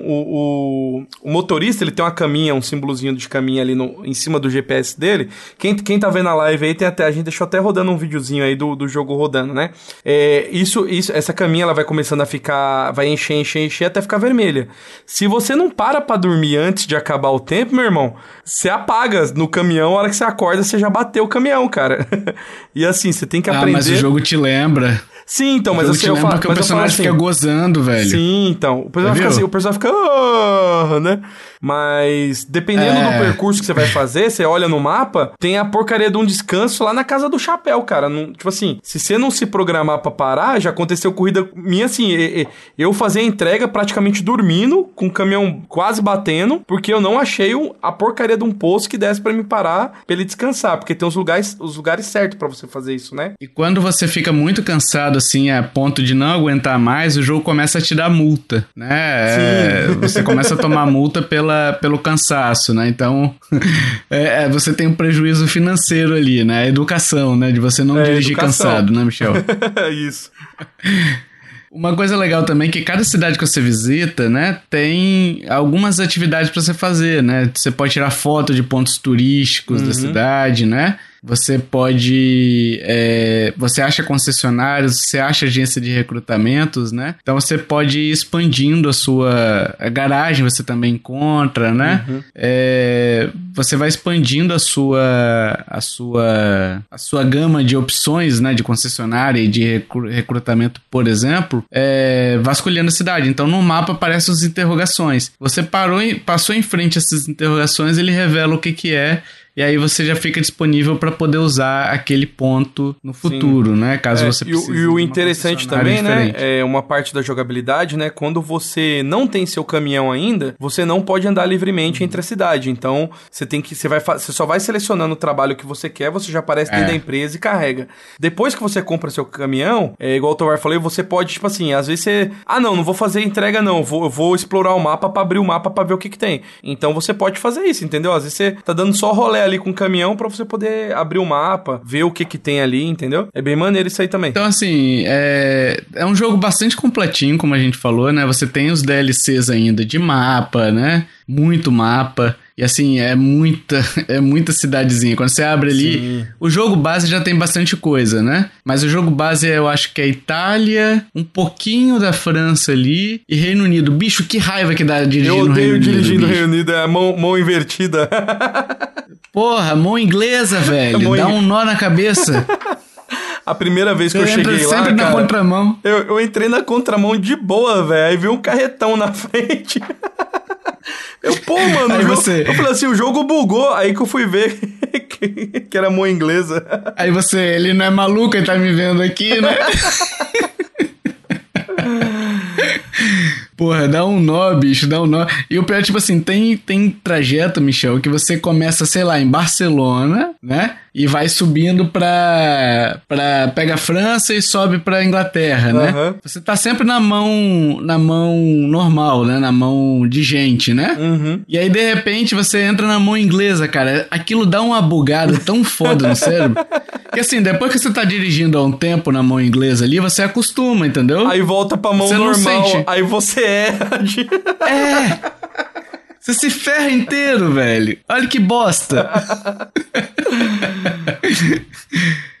S2: o, o, o motorista, ele tem uma caminha, um símbolozinho de caminha ali no, em cima do GPS dele. Quem, quem tá vendo a live aí, tem até, a gente deixou até rodando um videozinho aí do, do jogo rodando, né? É, isso, isso, essa caminha, ela vai começando a ficar, vai encher, encher, encher até ficar vermelha. Se você não para pra dormir antes de acabar o tempo, meu irmão, você apaga no caminhão, a hora que você acorda, você já bateu o caminhão, cara. e assim, você tem que
S1: ah,
S2: aprender...
S1: mas o jogo te lembra.
S2: Sim, então, mas
S1: jogo
S2: assim, eu falo,
S1: porque o
S2: eu
S1: personagem
S2: assim,
S1: fica gozando, velho.
S2: Sim, então. O
S1: Você
S2: fica assim, o pessoal fica. "Ah", né? Mas dependendo
S1: É.
S2: do percurso que você vai fazer, você olha no mapa, tem a porcaria de um descanso lá na casa do chapéu, cara. Não- tipo assim, se você não se programar pra parar, já aconteceu corrida minha assim. Eu fazia a entrega praticamente dormindo, com o caminhão quase batendo, porque eu não achei a porcaria de um posto que desse pra me parar pra ele descansar. Porque tem os lugares, os lugares certos pra você fazer isso, né?
S1: E quando você fica muito cansado, assim, a ponto de não aguentar mais, o jogo começa a te dar multa, né? É, você começa a tomar multa pela, pelo cansaço, né? Então, é, é, você tem um prejuízo financeiro ali, né? A educação, né? De você não
S2: É,
S1: dirigir
S2: educação.
S1: cansado, né, Michel?
S2: isso.
S1: Uma coisa legal também é que cada cidade que você visita, né, tem algumas atividades para você fazer, né? Você pode tirar foto de pontos turísticos da cidade, né? Você pode. é, você acha concessionários, você acha agência de recrutamentos, né? Então você pode ir expandindo a sua. A garagem você também encontra, né? É, você vai expandindo a sua. a sua. a sua gama de opções, né? De concessionária e de recru- recrutamento, por exemplo, é, vasculhando a cidade. Então no mapa aparecem as interrogações. Você parou passou em frente a essas interrogações, ele revela o que, que é. E aí você já fica disponível para poder usar aquele ponto no futuro, né? Caso
S2: É,
S1: você
S2: e,
S1: precise.
S2: o, e
S1: de
S2: o interessante também, né?
S1: diferente.
S2: É uma parte da jogabilidade, né? Quando você não tem seu caminhão ainda, você não pode andar livremente entre a cidade. Então, você tem que. Você, vai, você só vai selecionando o trabalho que você quer, você já aparece dentro
S1: É.
S2: da empresa e carrega. Depois que você compra seu caminhão, é igual o Tovar falou, você pode, tipo assim, às vezes você. Ah, não, não vou fazer entrega, não. Vou, vou explorar o mapa pra abrir o mapa pra ver o que, que tem. Então você pode fazer isso, entendeu? Às vezes você tá dando só rolê ali com o caminhão pra você poder abrir o mapa, ver o que que tem ali, entendeu? É bem maneiro isso aí também.
S1: Então, assim, é, é um jogo bastante completinho, como a gente falou, né? Você tem os DLCs ainda de mapa, né? Muito mapa. E assim, é muita, é muita cidadezinha. Quando você abre ali,
S2: Sim.
S1: o jogo base já tem bastante coisa, né? Mas o jogo base eu acho que é Itália, um pouquinho da França ali e Reino Unido. Bicho, que raiva que dá dirigir
S2: Eu
S1: no Reino
S2: odeio
S1: Unido.
S2: dirigir no. Reino Unido, é a mão, mão invertida.
S1: Porra, mão inglesa, velho.
S2: Mão
S1: Dá um nó na cabeça.
S2: A primeira vez que eu
S1: Você
S2: cheguei lá,
S1: sempre na
S2: cara,
S1: contramão.
S2: eu, eu entrei na contramão de boa, velho. Aí veio um carretão na frente. Eu, pô, mano,
S1: Aí
S2: jogo-
S1: você-
S2: eu falei assim, o jogo bugou. Aí que eu fui ver que, que era mão inglesa.
S1: Aí você, ele não é maluco, ele tá me vendo aqui, né? Porra, dá um nó, bicho, dá um nó. E o pior, tipo assim, tem, tem trajeto, Michel, que você começa, sei lá, em Barcelona, né? E vai subindo pra. pra pega a França e sobe pra Inglaterra, né?
S2: Aham.
S1: Você tá sempre na mão. na mão normal, né? Na mão de gente, né?
S2: Uhum.
S1: E aí, de repente, você entra na mão inglesa, cara. Aquilo dá uma bugada tão foda no cérebro. Que assim, depois que você tá dirigindo há um tempo na mão inglesa ali, você acostuma, entendeu?
S2: Aí volta pra mão
S1: Você
S2: normal. Aí você erra. de-
S1: É! Você se ferra inteiro, velho. Olha que bosta.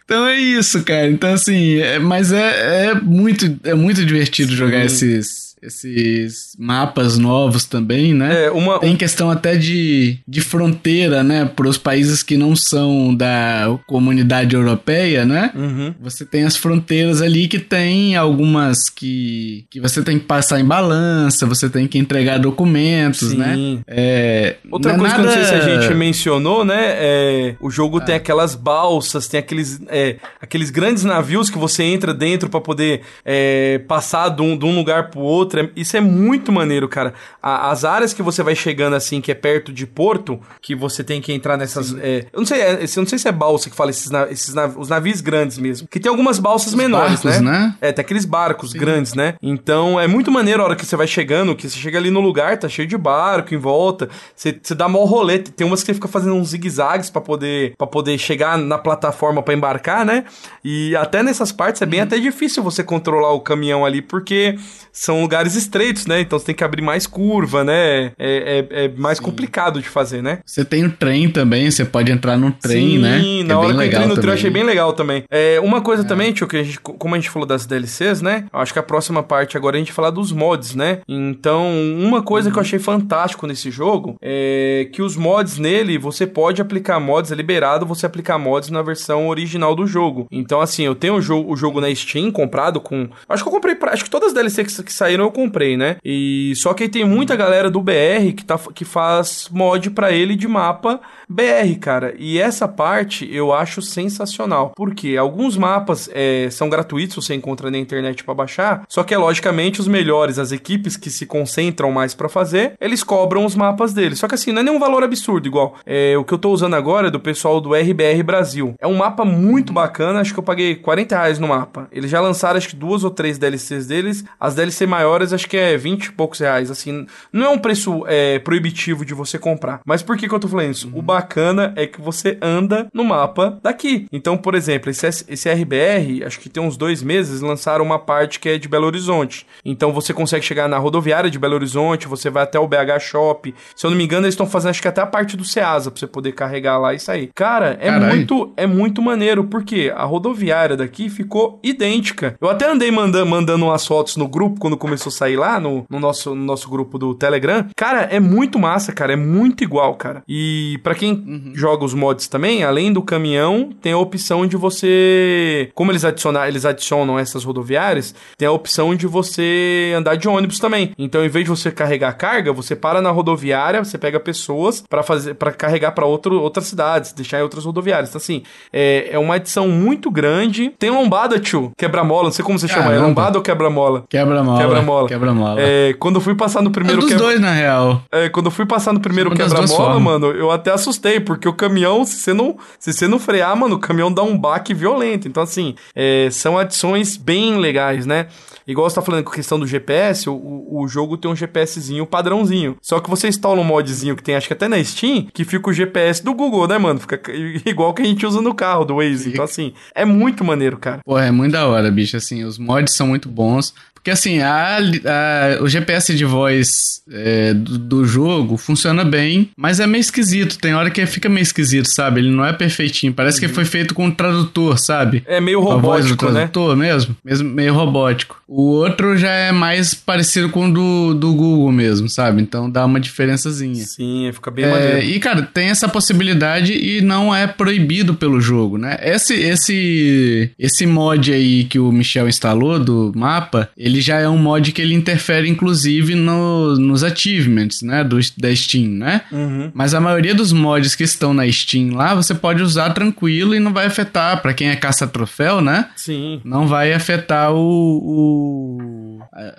S1: Então é isso, cara. Então, assim, é- mas é, é muito, é muito divertido jogar esses, esses mapas novos também, né?
S2: É, uma,
S1: Tem questão até de, de fronteira, né? Para os países que não são da comunidade europeia, né?
S2: Uhum.
S1: Você tem as fronteiras ali que tem algumas que, que você tem que passar em balança, você tem que entregar documentos,
S2: Sim.
S1: né? É,
S2: Outra
S1: não é
S2: coisa que eu não sei se a
S1: nada-
S2: gente mencionou, né? É, o jogo tem aquelas balsas, tem aqueles, é, aqueles grandes navios que você entra dentro pra poder é, passar de um, de um lugar pro outro. É- isso é muito maneiro, cara. A- as áreas que você vai chegando assim, que é perto de porto, que você tem que entrar nessas. é, eu, não sei, é, eu não sei se é balsa que fala esses, na- esses os navios grandes mesmo. Que tem algumas balsas menores,
S1: barcos, né?
S2: é, tem aqueles barcos grandes, né? Então é muito maneiro a hora que você vai chegando, que você chega ali no lugar, tá cheio de barco em volta, você, você dá mó rolê. Tem umas que você fica fazendo uns zigue-zagues pra poder, pra poder chegar na plataforma pra embarcar, né? E até nessas partes é bem até difícil você controlar o caminhão ali, porque são lugares estreitos, né? Então você tem que abrir mais curva, né? É, é, é mais complicado de fazer, né?
S1: Você tem o trem também, você pode entrar no trem,
S2: Sim,
S1: né? Que
S2: na
S1: é
S2: hora que eu entrei no trem eu
S1: também.
S2: achei bem legal também. É, uma coisa também, tio, que a gente, como a gente falou das DLCs, né? Acho que a próxima parte agora é a gente falar dos mods, né? Então, uma coisa que eu achei fantástico nesse jogo é que os mods nele, você pode aplicar mods, é liberado você aplicar mods na versão original do jogo. Então, assim, eu tenho o jogo, o jogo na Steam comprado com. Acho que eu comprei. pra- Acho que todas as DLCs que, que saíram eu comprei, né? E só que tem muita galera do BR que, tá, que faz mod pra ele de mapa BR, cara. E essa parte eu acho sensacional. Porque alguns mapas é, são gratuitos, você encontra na internet pra baixar. Só que é logicamente os melhores, as equipes que se concentram mais pra fazer, eles cobram os mapas deles. Só que assim, não é nenhum valor absurdo, igual. É, o que eu tô usando agora é do pessoal do RBR Brasil. É um mapa muito bacana, acho que eu paguei 40 reais no mapa. Eles já lançaram acho que duas ou três DLCs deles. As DLC maiores acho que é 20 e poucos reais. Assim, não é um preço é, proibitivo de você comprar. Mas por que, que eu tô falando isso? O bacana é que você anda no mapa daqui. Então, por exemplo, esse, esse RBR, acho que tem uns dois meses, lançaram uma parte que é de Belo Horizonte. Então você consegue chegar na rodoviária de Belo Horizonte, você vai até o BH Shop. Se eu não me engano, eles estão fazendo acho que até a parte do Ceasa pra você poder carregar lá e sair. Cara, é
S1: Caralho.
S2: muito é muito maneiro, porque a rodoviária daqui ficou idêntica. Eu até andei mandando, mandando umas fotos no grupo quando começou a sair lá, no, no nosso, no nosso grupo do Telegram. Cara, é muito massa, cara. É muito igual, cara. E pra quem joga os mods também, além do caminhão, tem a opção de você. Como eles adicionar, eles adicionam essas rodoviárias, tem a opção de você andar de ônibus também. Então, em vez de você carregar carga, você para na rodoviária, você pega pessoas pra fazer para carregar pra outro, outras cidades, deixar em outras rodoviárias. Então, assim, é, é uma adição muito grande. Tem lombada, tio, quebra-mola, não sei como você chama, é
S1: Caramba.
S2: lombada ou quebra-mola?
S1: Quebra-mola.
S2: Quebra-mola.
S1: Quebra-mola.
S2: É, quando eu fui passar no
S1: É
S2: primeiro
S1: dos
S2: quebra-
S1: dois, na real.
S2: é, quando eu fui passar no primeiro
S1: Uma
S2: quebra-mola, mano, eu até assustei, porque o caminhão, se você não, se você não frear, mano, o caminhão dá um baque violento. Então, assim, é, são adições bem legais, né? Igual você tá falando com a questão do GPS, o, o- o jogo tem um GPSzinho padrãozinho. Só que você instala um modzinho que tem, acho que até na Steam, que fica o GPS do Google, né, mano? Fica igual que a gente usa no carro, do Waze. Então, assim, é muito maneiro, cara.
S1: Pô, é muito da hora, bicho. Assim, os mods são muito bons. Porque assim, a, a- o GPS de voz é, do, do jogo funciona bem, mas é meio esquisito. Tem hora que fica meio esquisito, sabe? Ele não é perfeitinho. Parece que foi feito com um tradutor, sabe?
S2: É meio
S1: Com a voz do
S2: robótico, né?
S1: tradutor mesmo, mesmo, meio robótico. O outro já é mais parecido com o do, do Google mesmo, sabe? Então dá uma diferençazinha.
S2: Sim, fica bem
S1: É,
S2: maneiro.
S1: e, cara, tem essa possibilidade e não é proibido pelo jogo, né? Esse, esse, esse mod aí que o Michel instalou do mapa, ele já é um mod que ele interfere, inclusive, no, nos achievements, né? Do, da Steam, né?
S2: Uhum.
S1: Mas a maioria dos mods que estão na Steam lá, você pode usar tranquilo e não vai afetar. Pra quem é caça-troféu, né?
S2: Sim.
S1: Não vai afetar o. o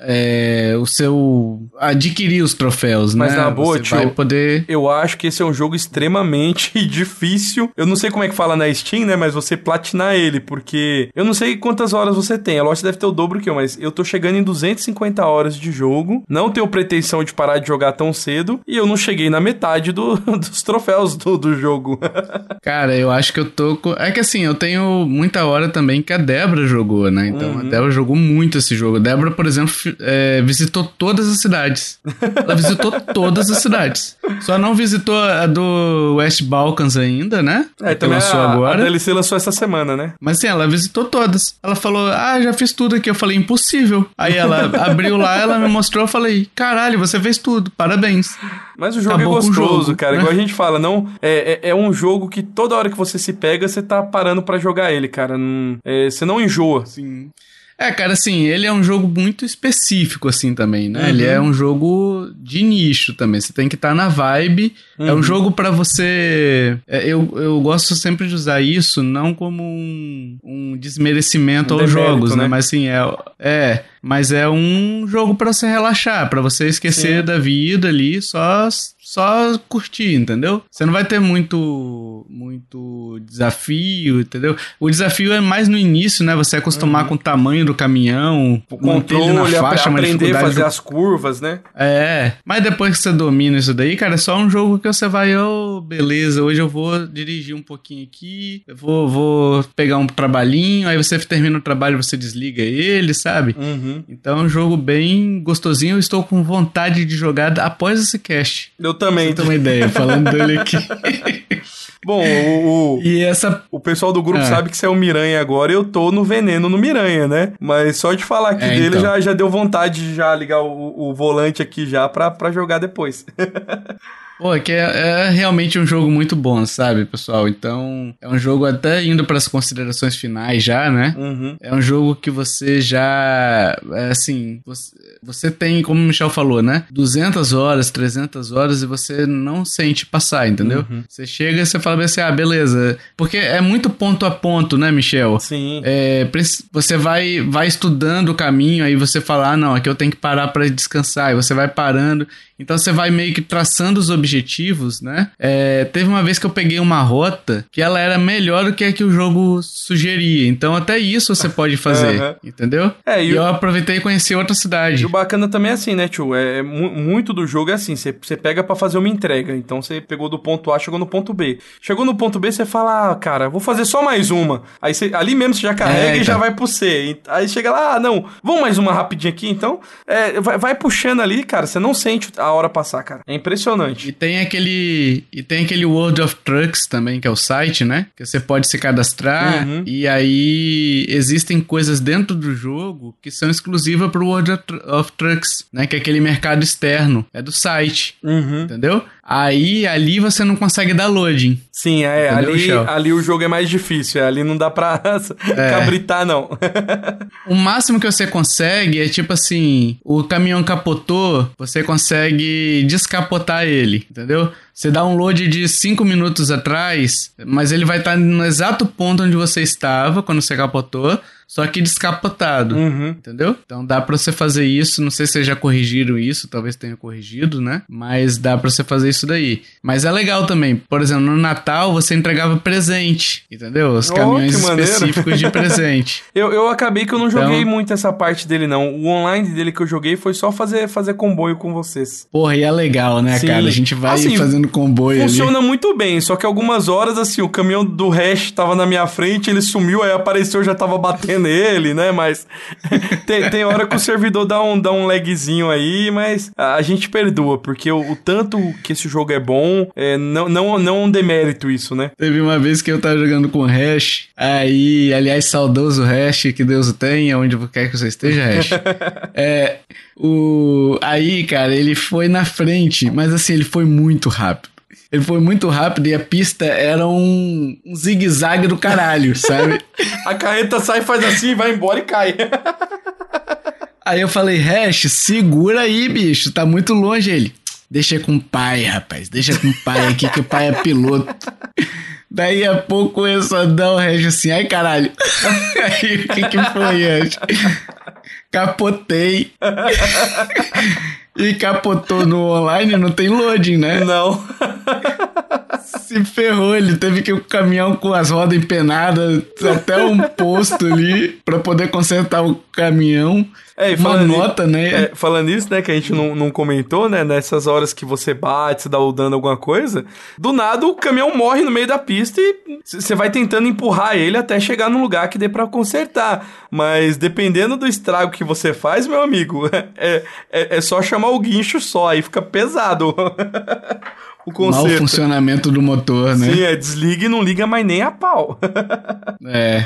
S1: é, o seu. adquirir os troféus,
S2: Mas
S1: né?
S2: na boa,
S1: você
S2: tio,
S1: vai poder.
S2: Eu acho que esse é um jogo extremamente difícil. Eu não sei como é que fala na Steam, né? Mas você platinar ele, porque eu não sei quantas horas você tem. A loja deve ter o dobro que eu, mas eu tô chegando em 250 horas de jogo. Não tenho pretensão de parar de jogar tão cedo. E eu não cheguei na metade do- dos troféus do, do jogo.
S1: Cara, eu acho que eu tô. com- É que assim, eu tenho muita hora também que a Débora jogou, né? Então
S2: Uhum.
S1: a Débora jogou muito esse jogo. A Débora, por por exemplo, é, visitou todas as cidades. Ela visitou todas as cidades. Só não visitou a do West Balkans ainda, né?
S2: É, também lançou a, agora. A DLC lançou essa semana, né?
S1: Mas sim, ela visitou todas. Ela falou: Ah, já fiz tudo aqui. Eu falei: Impossível. Aí ela abriu lá, ela me mostrou. Eu falei: Caralho, você fez tudo. Parabéns.
S2: Mas o jogo é Acabou é gostoso, jogo, cara. Né? Igual a gente fala, não. É, é, é, um jogo que toda hora que você se pega, você tá parando para jogar ele, cara. Não, é, você não enjoa.
S1: Sim. É, cara, assim, ele é um jogo muito específico, assim, também, né? Uhum. Ele é um jogo de nicho também. Você tem que estar tá na vibe. Uhum. É um uhum. jogo para você. É, eu, eu gosto sempre de usar isso não como um, um desmerecimento um aos jogos, né? né? Mas assim, é. É. Mas é um jogo para você relaxar, para você esquecer Sim. da vida ali, só só curtir, entendeu? Você não vai ter muito muito desafio, entendeu? O desafio é mais no início, né? Você acostumar uhum. com o tamanho do caminhão,
S2: o controle na faixa, aprender a fazer do... as curvas, né?
S1: É, mas depois que você domina isso daí, cara, é só um jogo que você vai, ô, oh, beleza, hoje eu vou dirigir um pouquinho aqui, eu vou, vou pegar um trabalhinho, aí você termina o trabalho, você desliga ele, sabe? Uhum. Então é um jogo bem gostosinho, eu estou com vontade de jogar após esse cast.
S2: Eu também.
S1: Você tem uma ideia, falando dele aqui.
S2: Bom, o,
S1: o, e essa...
S2: o pessoal do grupo é. sabe que você é o Miranha agora e eu tô no veneno no Miranha, né? Mas só de falar aqui é, dele então. já, já deu vontade de já ligar o, o volante aqui já pra, pra jogar depois.
S1: Pô, é que é, é, realmente um jogo muito bom, sabe, pessoal? Então, é um jogo até indo para as considerações finais já, né? Uhum. É um jogo que você já, é assim, você, você, tem, como o Michel falou, né? 200 horas, 300 horas e você não sente passar, entendeu? Uhum. Você chega e você fala assim, ah, beleza. Porque é muito ponto a ponto, né, Michel?
S2: Sim.
S1: É, você vai, vai estudando o caminho, aí você fala, ah, não, aqui eu tenho que parar para descansar. E você vai parando então você vai meio que traçando os objetivos, né? É, teve uma vez que eu peguei uma rota que ela era melhor do que a que o jogo sugeria. Então até isso você pode fazer, uhum. entendeu? É, e, e eu aproveitei e conheci outra cidade.
S2: E o bacana também é assim, né, tio? É, é muito do jogo é assim, você, pega para fazer uma entrega. Então você pegou do ponto A, chegou no ponto B. Chegou no ponto B, você fala, ah, cara, vou fazer só mais uma. Aí você, ali mesmo você já carrega é, então. e já então. vai pro C. Aí chega lá, ah, não, vamos mais uma rapidinho aqui, então. É, vai, vai puxando ali, cara, você não sente a hora passar, cara. É impressionante.
S1: E tem aquele. E tem aquele World of Trucks também, que é o site, né? Que você pode se cadastrar. Uhum. E aí existem coisas dentro do jogo que são exclusivas pro World of Trucks, né? Que é aquele mercado externo. É do site. Uhum. Entendeu? Aí ali você não consegue dar loading.
S2: Sim, é. Ali, ali o jogo é mais difícil. É, ali não dá pra é. cabritar, não.
S1: o máximo que você consegue é tipo assim: o caminhão capotou, você consegue descapotar ele, entendeu? Você dá um load de 5 minutos atrás, mas ele vai estar no exato ponto onde você estava quando você capotou só que descapotado, uhum. entendeu? Então dá para você fazer isso, não sei se vocês já corrigiram isso, talvez tenha corrigido, né? Mas dá para você fazer isso daí. Mas é legal também, por exemplo, no Natal você entregava presente, entendeu? Os caminhões oh, específicos de presente.
S2: eu, eu acabei que eu não então... joguei muito essa parte dele não. O online dele que eu joguei foi só fazer fazer comboio com vocês.
S1: Porra, e é legal, né, Sim. cara? A gente vai assim, fazendo comboio
S2: Funciona
S1: ali.
S2: muito bem, só que algumas horas assim, o caminhão do Hash tava na minha frente, ele sumiu, aí apareceu, já tava batendo nele, né? Mas tem, tem hora que o servidor dá um, dá um lagzinho aí, mas a gente perdoa, porque o, o tanto que esse jogo é bom, é, não, não, não um demérito isso, né?
S1: Teve uma vez que eu tava jogando com o Hash, aí, aliás, saudoso Hash, que Deus o tenha, onde quer que você esteja, Hash. é, o, aí, cara, ele foi na frente, mas assim, ele foi muito rápido. Ele foi muito rápido e a pista era um, um zigue-zague do caralho, sabe?
S2: a carreta sai, faz assim, vai embora e cai.
S1: aí eu falei, Hash, segura aí, bicho, tá muito longe ele. Deixa com o pai, rapaz, deixa com o pai aqui, que o pai é piloto. Daí a pouco começou a dar o Hash assim, ai caralho. aí o que que foi, Hash? Capotei. E capotou no online, não tem loading, né?
S2: Não.
S1: Se ferrou, ele teve que caminhão com as rodas empenadas até um posto ali para poder consertar o caminhão.
S2: É, e uma nota, né? É, falando isso, né, que a gente não, não comentou, né, nessas horas que você bate, você dá o dano alguma coisa, do nada o caminhão morre no meio da pista e você vai tentando empurrar ele até chegar num lugar que dê para consertar. Mas dependendo do estrago que você faz, meu amigo, é, é, é só chamar o guincho só, aí fica pesado.
S1: o conserto. Mal funcionamento do motor, né?
S2: Sim, é desliga e não liga mais nem a pau.
S1: é.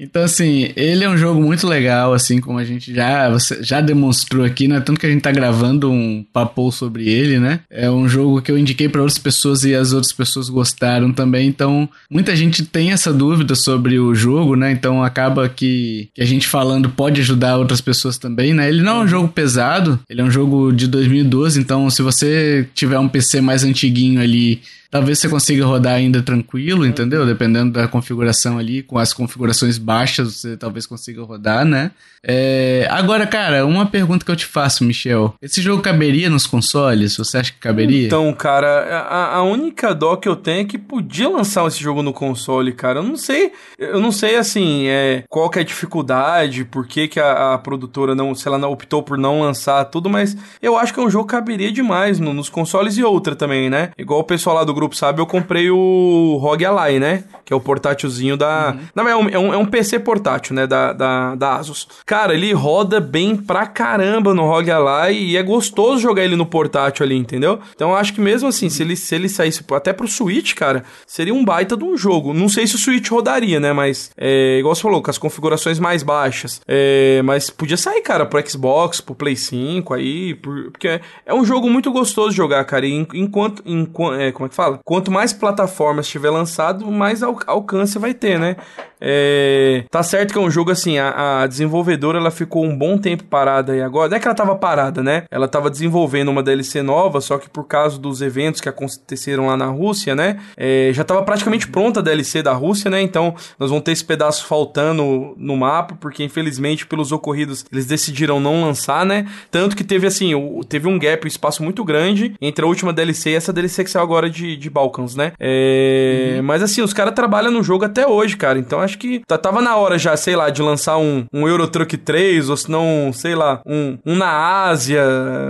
S1: Então, assim, ele é um jogo muito legal, assim, como a gente já, já demonstrou aqui, né? Tanto que a gente tá gravando um papo sobre ele, né? É um jogo que eu indiquei para outras pessoas e as outras pessoas gostaram também. Então, muita gente tem essa dúvida sobre o jogo, né? Então, acaba que, que a gente falando pode ajudar outras pessoas também, né? Ele não é um jogo pesado, ele é um jogo de 2012. Então, se você tiver um PC mais antiguinho ali Talvez você consiga rodar ainda tranquilo, entendeu? Dependendo da configuração ali, com as configurações baixas, você talvez consiga rodar, né? É... Agora, cara, uma pergunta que eu te faço, Michel. Esse jogo caberia nos consoles? Você acha que caberia?
S2: Então, cara, a, a única dó que eu tenho é que podia lançar esse jogo no console, cara. Eu não sei, eu não sei, assim, é, qual que é a dificuldade, por que, que a, a produtora não, se ela não optou por não lançar tudo, mas eu acho que é um jogo que caberia demais no, nos consoles e outra também, né? Igual o pessoal lá do grupo sabe, eu comprei o ROG Ally, né? Que é o portátilzinho da. Uhum. Não, é um, é, um, é um PC portátil, né? Da, da, da Asus. Cara, ele roda bem pra caramba no ROG Ally e é gostoso jogar ele no portátil ali, entendeu? Então eu acho que mesmo assim, se ele, se ele saísse até pro Switch, cara, seria um baita de um jogo. Não sei se o Switch rodaria, né? Mas, é, igual você falou, com as configurações mais baixas. É, mas podia sair, cara, pro Xbox, pro Play 5 aí, por, porque é, é um jogo muito gostoso de jogar, cara. E enquanto, enquanto é, como é que fala? Fala, quanto mais plataformas tiver lançado, mais al alcance vai ter, né? É, tá certo que é um jogo assim, a, a, desenvolvedora ela ficou um bom tempo parada aí agora. Não é que ela tava parada, né? Ela tava desenvolvendo uma DLC nova, só que por causa dos eventos que aconteceram lá na Rússia, né? É, já tava praticamente pronta a DLC da Rússia, né? Então nós vamos ter esse pedaço faltando no mapa, porque infelizmente pelos ocorridos eles decidiram não lançar, né? Tanto que teve assim, o, teve um gap, um espaço muito grande entre a última DLC e essa DLC que saiu agora de, de Balkans, né? É, uhum. Mas assim, os caras trabalham no jogo até hoje, cara. Então acho que tá, tava na hora já, sei lá, de lançar um, um Euro Truck 3, ou se não, sei lá, um, um na Ásia,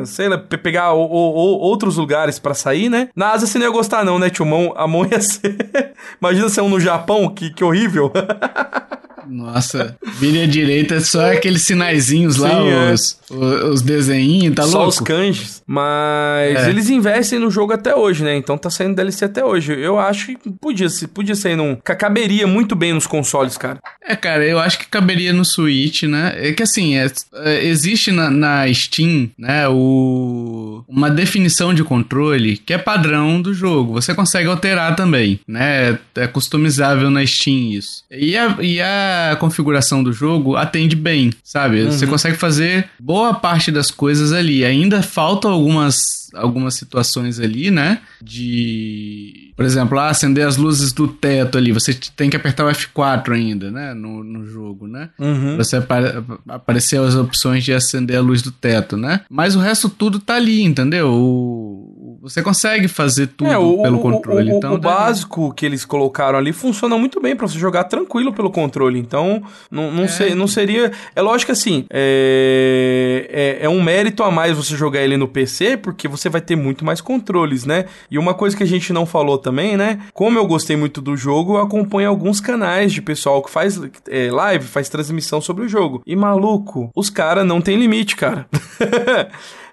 S2: sei lá, pegar o, o, outros lugares para sair, né? Na Ásia você não ia gostar, não, né, tio? Mão, a mão ia ser. Imagina ser um no Japão, que, que horrível.
S1: Nossa, vira direita é só aqueles sinaizinhos lá, é. os, os, desenhinhos, tá só louco?
S2: Só os kanjis. Mas é. eles investem no jogo até hoje, né? Então tá saindo DLC até hoje. Eu acho que podia, podia ser num... Caberia muito bem nos consoles, cara.
S1: É, cara, eu acho que caberia no Switch, né? É que assim, é, é, existe na, na Steam, né, o, uma definição de controle que é padrão do jogo. Você consegue alterar também, né? É customizável na Steam isso. E a, e a configuração do jogo atende bem, sabe? Uhum. Você consegue fazer boa parte das coisas ali. Ainda faltam algumas, algumas situações ali, né? De por exemplo, ah, acender as luzes do teto ali, você tem que apertar o F4 ainda, né? No, no jogo, né? Uhum. Você apare aparecer as opções de acender a luz do teto, né? Mas o resto tudo tá ali, entendeu? O, você consegue fazer tudo é, o, pelo controle.
S2: O,
S1: então,
S2: o básico que eles colocaram ali funciona muito bem para você jogar tranquilo pelo controle. Então, não, não, é. sei, não seria. É lógico que assim, é, é, é um mérito a mais você jogar ele no PC, porque você vai ter muito mais controles, né? E uma coisa que a gente não falou também né? Como eu gostei muito do jogo, eu acompanho alguns canais de pessoal que faz é, live, faz transmissão sobre o jogo. E maluco, os caras não tem limite, cara.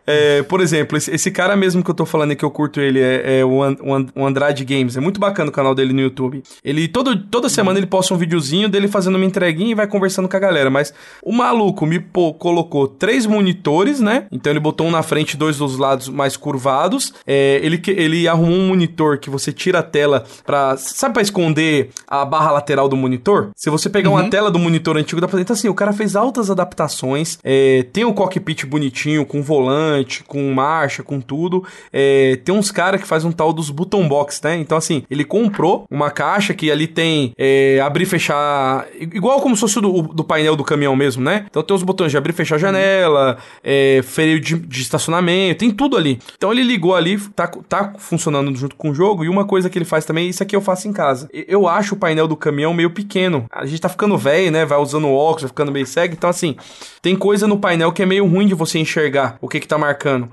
S2: É, por exemplo, esse, esse, cara mesmo que eu tô falando que eu curto ele é, é o, And, o, Andrade Games. É muito bacana o canal dele no YouTube. Ele todo, toda semana ele posta um videozinho dele fazendo uma entreguinha e vai conversando com a galera. Mas o maluco me pô, colocou três monitores, né? Então ele botou um na frente e dois dos lados mais curvados. É, ele, ele arrumou um monitor que você tira a tela pra. Sabe pra esconder a barra lateral do monitor? Se você pegar uhum. uma tela do monitor antigo, dá pra. Então assim, o cara fez altas adaptações. É, tem um cockpit bonitinho com volante volante, com marcha, com tudo. É, tem uns caras que faz um tal dos button box, né? Então, assim, ele comprou uma caixa que ali tem é, abrir e fechar. Igual como se fosse do, do painel do caminhão mesmo, né? Então tem os botões de abrir e fechar a janela, é, freio de, de, estacionamento, tem tudo ali. Então ele ligou ali, tá, tá funcionando junto com o jogo. E uma coisa que ele faz também, isso aqui eu faço em casa. Eu acho o painel do caminhão meio pequeno. A gente tá ficando velho, né? Vai usando óculos, vai ficando meio cego. Então, assim, tem coisa no painel que é meio ruim de você enxergar o que que tá marcando.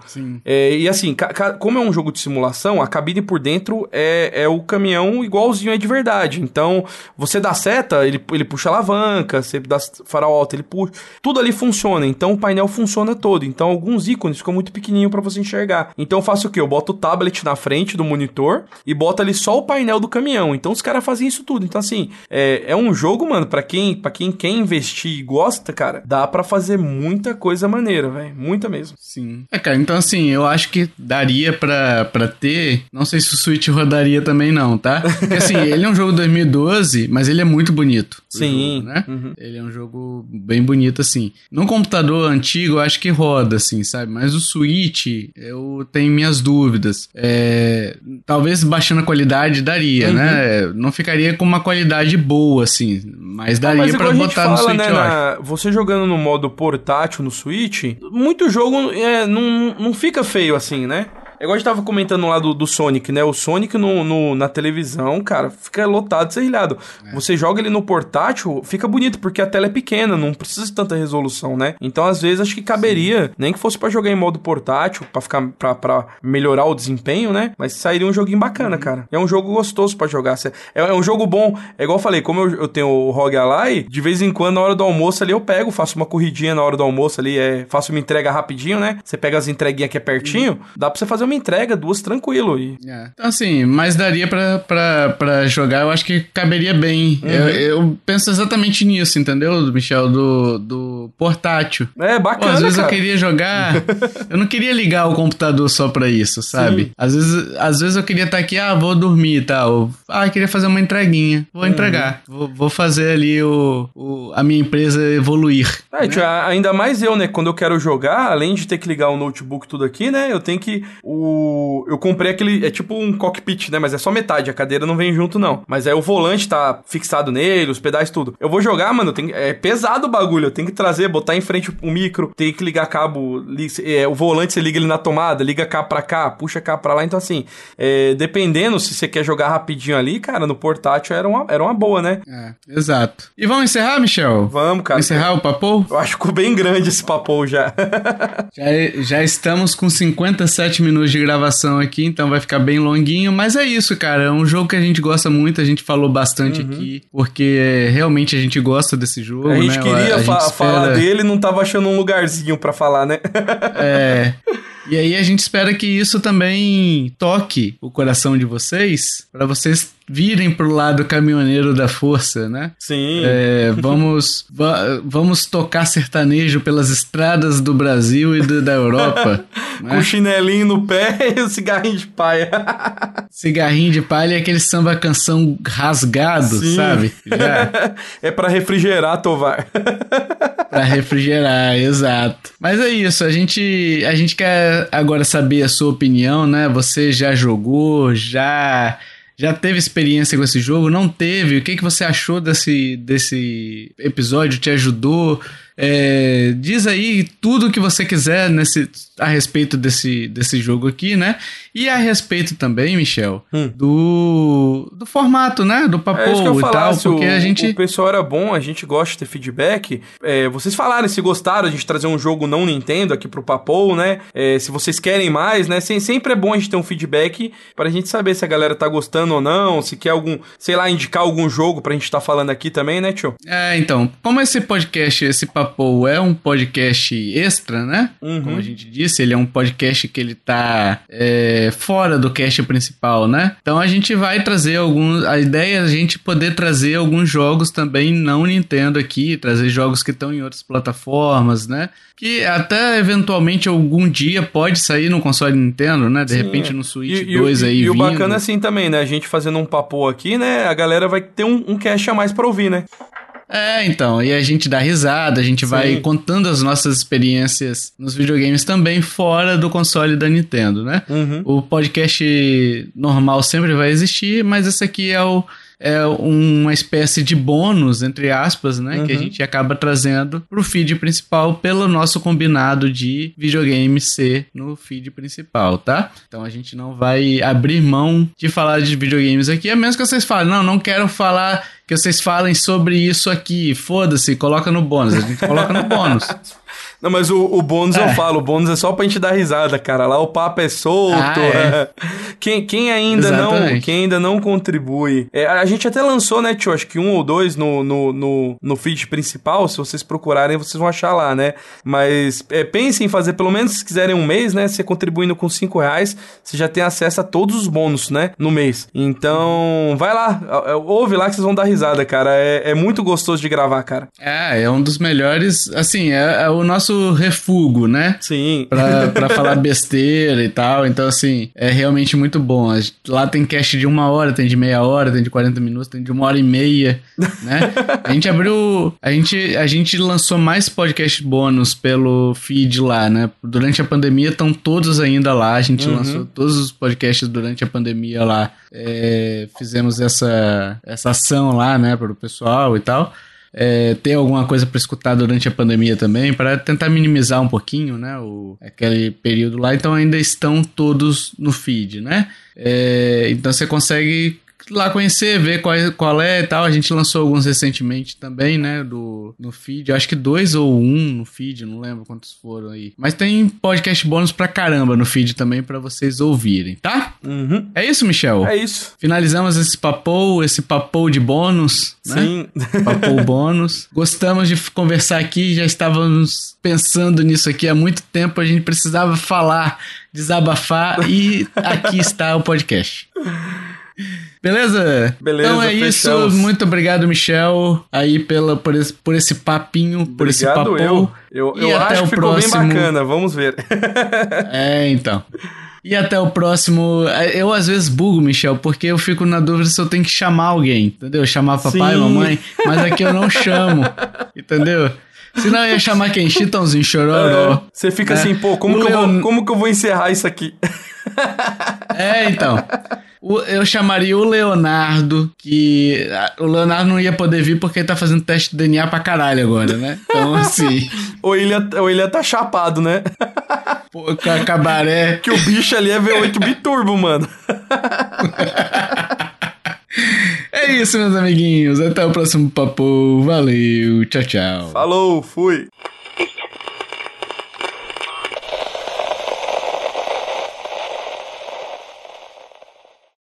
S1: Sim.
S2: É, e assim, como é um jogo de simulação, a cabine por dentro é, é o caminhão igualzinho é de verdade. Então, você dá seta, ele, ele puxa alavanca, você dá farol alto, ele puxa. Tudo ali funciona. Então, o painel funciona todo. Então, alguns ícones ficam muito pequenininho para você enxergar. Então, eu faço o quê? Eu boto o tablet na frente do monitor e boto ali só o painel do caminhão. Então, os caras fazem isso tudo. Então, assim, é, é um jogo, mano, para quem, pra quem quer investir e gosta, cara, dá para fazer muita coisa maneira, velho. Muita mesmo.
S1: Sim. É, cara, então, assim, eu acho que daria para ter. Não sei se o Switch rodaria também, não, tá? Porque, assim, ele é um jogo 2012, mas ele é muito bonito.
S2: Sim.
S1: Jogo, né? Uhum. Ele é um jogo bem bonito, assim. Num computador antigo, eu acho que roda, assim, sabe? Mas o Switch, eu tenho minhas dúvidas. É... Talvez baixando a qualidade daria, uhum. né? Não ficaria com uma qualidade boa, assim. Mas daria ah, mas pra botar fala, no Switch, né, na...
S2: Você jogando no modo portátil no Switch, muito jogo é, não, não fica feio assim, né? É igual a gente tava comentando lá do, do Sonic, né? O Sonic no, no, na televisão, cara, fica lotado, serrilhado. É. Você joga ele no portátil, fica bonito, porque a tela é pequena, não precisa de tanta resolução, né? Então, às vezes, acho que caberia, Sim. nem que fosse para jogar em modo portátil, para ficar pra, pra melhorar o desempenho, né? Mas sairia um joguinho bacana, uhum. cara. É um jogo gostoso para jogar. É, é um jogo bom. É igual eu falei, como eu, eu tenho o Rogue Ally, de vez em quando, na hora do almoço ali, eu pego, faço uma corridinha na hora do almoço ali, é, faço uma entrega rapidinho, né? Você pega as entreguinhas que é pertinho, uhum. dá pra você fazer uma entrega, duas tranquilo. E...
S1: É. Então, assim, mas daria pra, pra, pra jogar, eu acho que caberia bem. Uhum. Eu, eu, penso exatamente nisso, entendeu, Michel? Do, do portátil.
S2: É, bacana.
S1: Pô, às vezes
S2: cara.
S1: eu queria jogar. eu não queria ligar o computador só pra isso, sabe? Às vezes, às vezes eu queria estar aqui, ah, vou dormir e tal. Ah, queria fazer uma entreguinha. Vou uhum. entregar. Vou, vou fazer ali o, o, a minha empresa evoluir.
S2: É, né? ainda mais eu, né? Quando eu quero jogar, além de ter que ligar o notebook tudo aqui, né? Eu tenho que. O... Eu comprei aquele. É tipo um cockpit, né? Mas é só metade, a cadeira não vem junto, não. Mas aí o volante tá fixado nele, os pedais, tudo. Eu vou jogar, mano, tem... é pesado o bagulho. Eu tenho que trazer, botar em frente o micro, tem que ligar cabo. É, o volante você liga ele na tomada, liga cá pra cá, puxa cá pra lá. Então, assim, é... dependendo se você quer jogar rapidinho ali, cara, no portátil era uma, era uma boa, né?
S1: É, exato. E vamos encerrar, Michel?
S2: Vamos, cara.
S1: Encerrar o papo?
S2: Eu acho que ficou bem grande esse papo já.
S1: já. Já estamos com 57 minutos de gravação aqui, então vai ficar bem longuinho. Mas é isso, cara. É um jogo que a gente gosta muito, a gente falou bastante uhum. aqui, porque realmente a gente gosta desse jogo.
S2: A gente
S1: né?
S2: queria a, a fa espera... falar dele não tava achando um lugarzinho para falar, né?
S1: é. E aí a gente espera que isso também toque o coração de vocês, para vocês virem pro lado caminhoneiro da força, né?
S2: Sim.
S1: É, vamos, va vamos tocar sertanejo pelas estradas do Brasil e do, da Europa.
S2: né? Com o chinelinho no pé e o cigarrinho de palha.
S1: cigarrinho de palha é aquele samba canção rasgado, Sim. sabe?
S2: Já. é para refrigerar, Tovar.
S1: para refrigerar, exato. Mas é isso, a gente, a gente quer agora saber a sua opinião, né? Você já jogou, já já teve experiência com esse jogo? Não teve? O que, que você achou desse, desse episódio? Te ajudou? É, diz aí tudo o que você quiser nesse, a respeito desse, desse jogo aqui, né? E a respeito também, Michel, hum. do, do formato, né? Do papo é, e tal, porque
S2: o,
S1: a gente...
S2: O pessoal era bom, a gente gosta de ter feedback. É, vocês falaram se gostaram, a gente trazer um jogo não Nintendo aqui pro papo, né? É, se vocês querem mais, né? sempre é bom a gente ter um feedback pra gente saber se a galera tá gostando ou não, se quer algum, sei lá, indicar algum jogo pra gente tá falando aqui também, né, tio?
S1: É, então, como esse podcast, esse papo Papo é um podcast extra, né? Uhum. Como a gente disse, ele é um podcast que ele tá é, fora do cast principal, né? Então a gente vai trazer alguns. A ideia é a gente poder trazer alguns jogos também não Nintendo aqui, trazer jogos que estão em outras plataformas, né? Que até eventualmente algum dia pode sair no console Nintendo, né? De Sim, repente no Switch e, 2
S2: e,
S1: aí.
S2: E,
S1: e
S2: o bacana é assim também, né? A gente fazendo um papo aqui, né? A galera vai ter um, um cast a mais pra ouvir, né?
S1: É, então, e a gente dá risada, a gente Sim. vai contando as nossas experiências nos videogames também fora do console da Nintendo, né? Uhum. O podcast normal sempre vai existir, mas esse aqui é o é uma espécie de bônus, entre aspas, né? Uhum. Que a uhum. gente acaba trazendo pro feed principal pelo nosso combinado de videogame ser no feed principal, tá? Então a gente não vai abrir mão de falar de videogames aqui, a menos que vocês falem, não, não quero falar que vocês falem sobre isso aqui, foda-se, coloca no bônus. A gente coloca no bônus.
S2: Não, mas o, o bônus é. eu falo, o bônus é só pra gente dar risada, cara. Lá o papo é solto. Ah, é. quem, quem, ainda não, quem ainda não contribui. É, a gente até lançou, né, tio? Acho que um ou dois no, no, no, no feed principal. Se vocês procurarem, vocês vão achar lá, né? Mas é, pensem em fazer, pelo menos se quiserem um mês, né? Você contribuindo com cinco reais, você já tem acesso a todos os bônus, né? No mês. Então, vai lá, ouve lá que vocês vão dar risada, cara. É, é muito gostoso de gravar, cara.
S1: É, é um dos melhores. Assim, é, é o nosso nosso refúgio, né?
S2: Sim.
S1: Pra, pra falar besteira e tal. Então, assim, é realmente muito bom. Lá tem cast de uma hora, tem de meia hora, tem de 40 minutos, tem de uma hora e meia, né? A gente abriu. A gente, a gente lançou mais podcast bônus pelo feed lá, né? Durante a pandemia estão todos ainda lá. A gente uhum. lançou todos os podcasts durante a pandemia lá. É, fizemos essa, essa ação lá, né, para o pessoal e tal é, ter alguma coisa para escutar durante a pandemia também, para tentar minimizar um pouquinho, né, o, aquele período lá. Então ainda estão todos no feed, né? É, então você consegue lá conhecer, ver qual, é, qual é e tal. A gente lançou alguns recentemente também, né? Do, no feed. acho que dois ou um no feed, não lembro quantos foram aí. Mas tem podcast bônus pra caramba no feed também para vocês ouvirem, tá? Uhum. É isso, Michel?
S2: É isso.
S1: Finalizamos esse papou, esse papou de bônus, né? Sim. Papou bônus. Gostamos de conversar aqui, já estávamos pensando nisso aqui há muito tempo. A gente precisava falar, desabafar e aqui está o podcast. Beleza?
S2: Beleza.
S1: Então é fechamos. isso. Muito obrigado, Michel, aí pela, por, esse, por esse papinho, obrigado por esse papo.
S2: Eu, eu, eu acho que ficou próximo... bem bacana, vamos ver.
S1: é, então. E até o próximo. Eu às vezes bugo, Michel, porque eu fico na dúvida se eu tenho que chamar alguém, entendeu? Chamar papai, Sim. mamãe, mas aqui eu não chamo, entendeu? Senão eu ia chamar quem? Chitãozinho Chororó.
S2: É, você fica é. assim, pô, como que, eu vou, como que eu vou encerrar isso aqui?
S1: É, então. eu chamaria o Leonardo, que o Leonardo não ia poder vir porque ele tá fazendo teste de DNA pra caralho agora, né? Então, assim.
S2: ou, ele ia, ou ele ia tá chapado, né?
S1: Pô, cabaré.
S2: Que o bicho ali é V8 biturbo, mano.
S1: É isso, meus amiguinhos. Até o próximo papo. Valeu. Tchau, tchau.
S2: Falou, fui.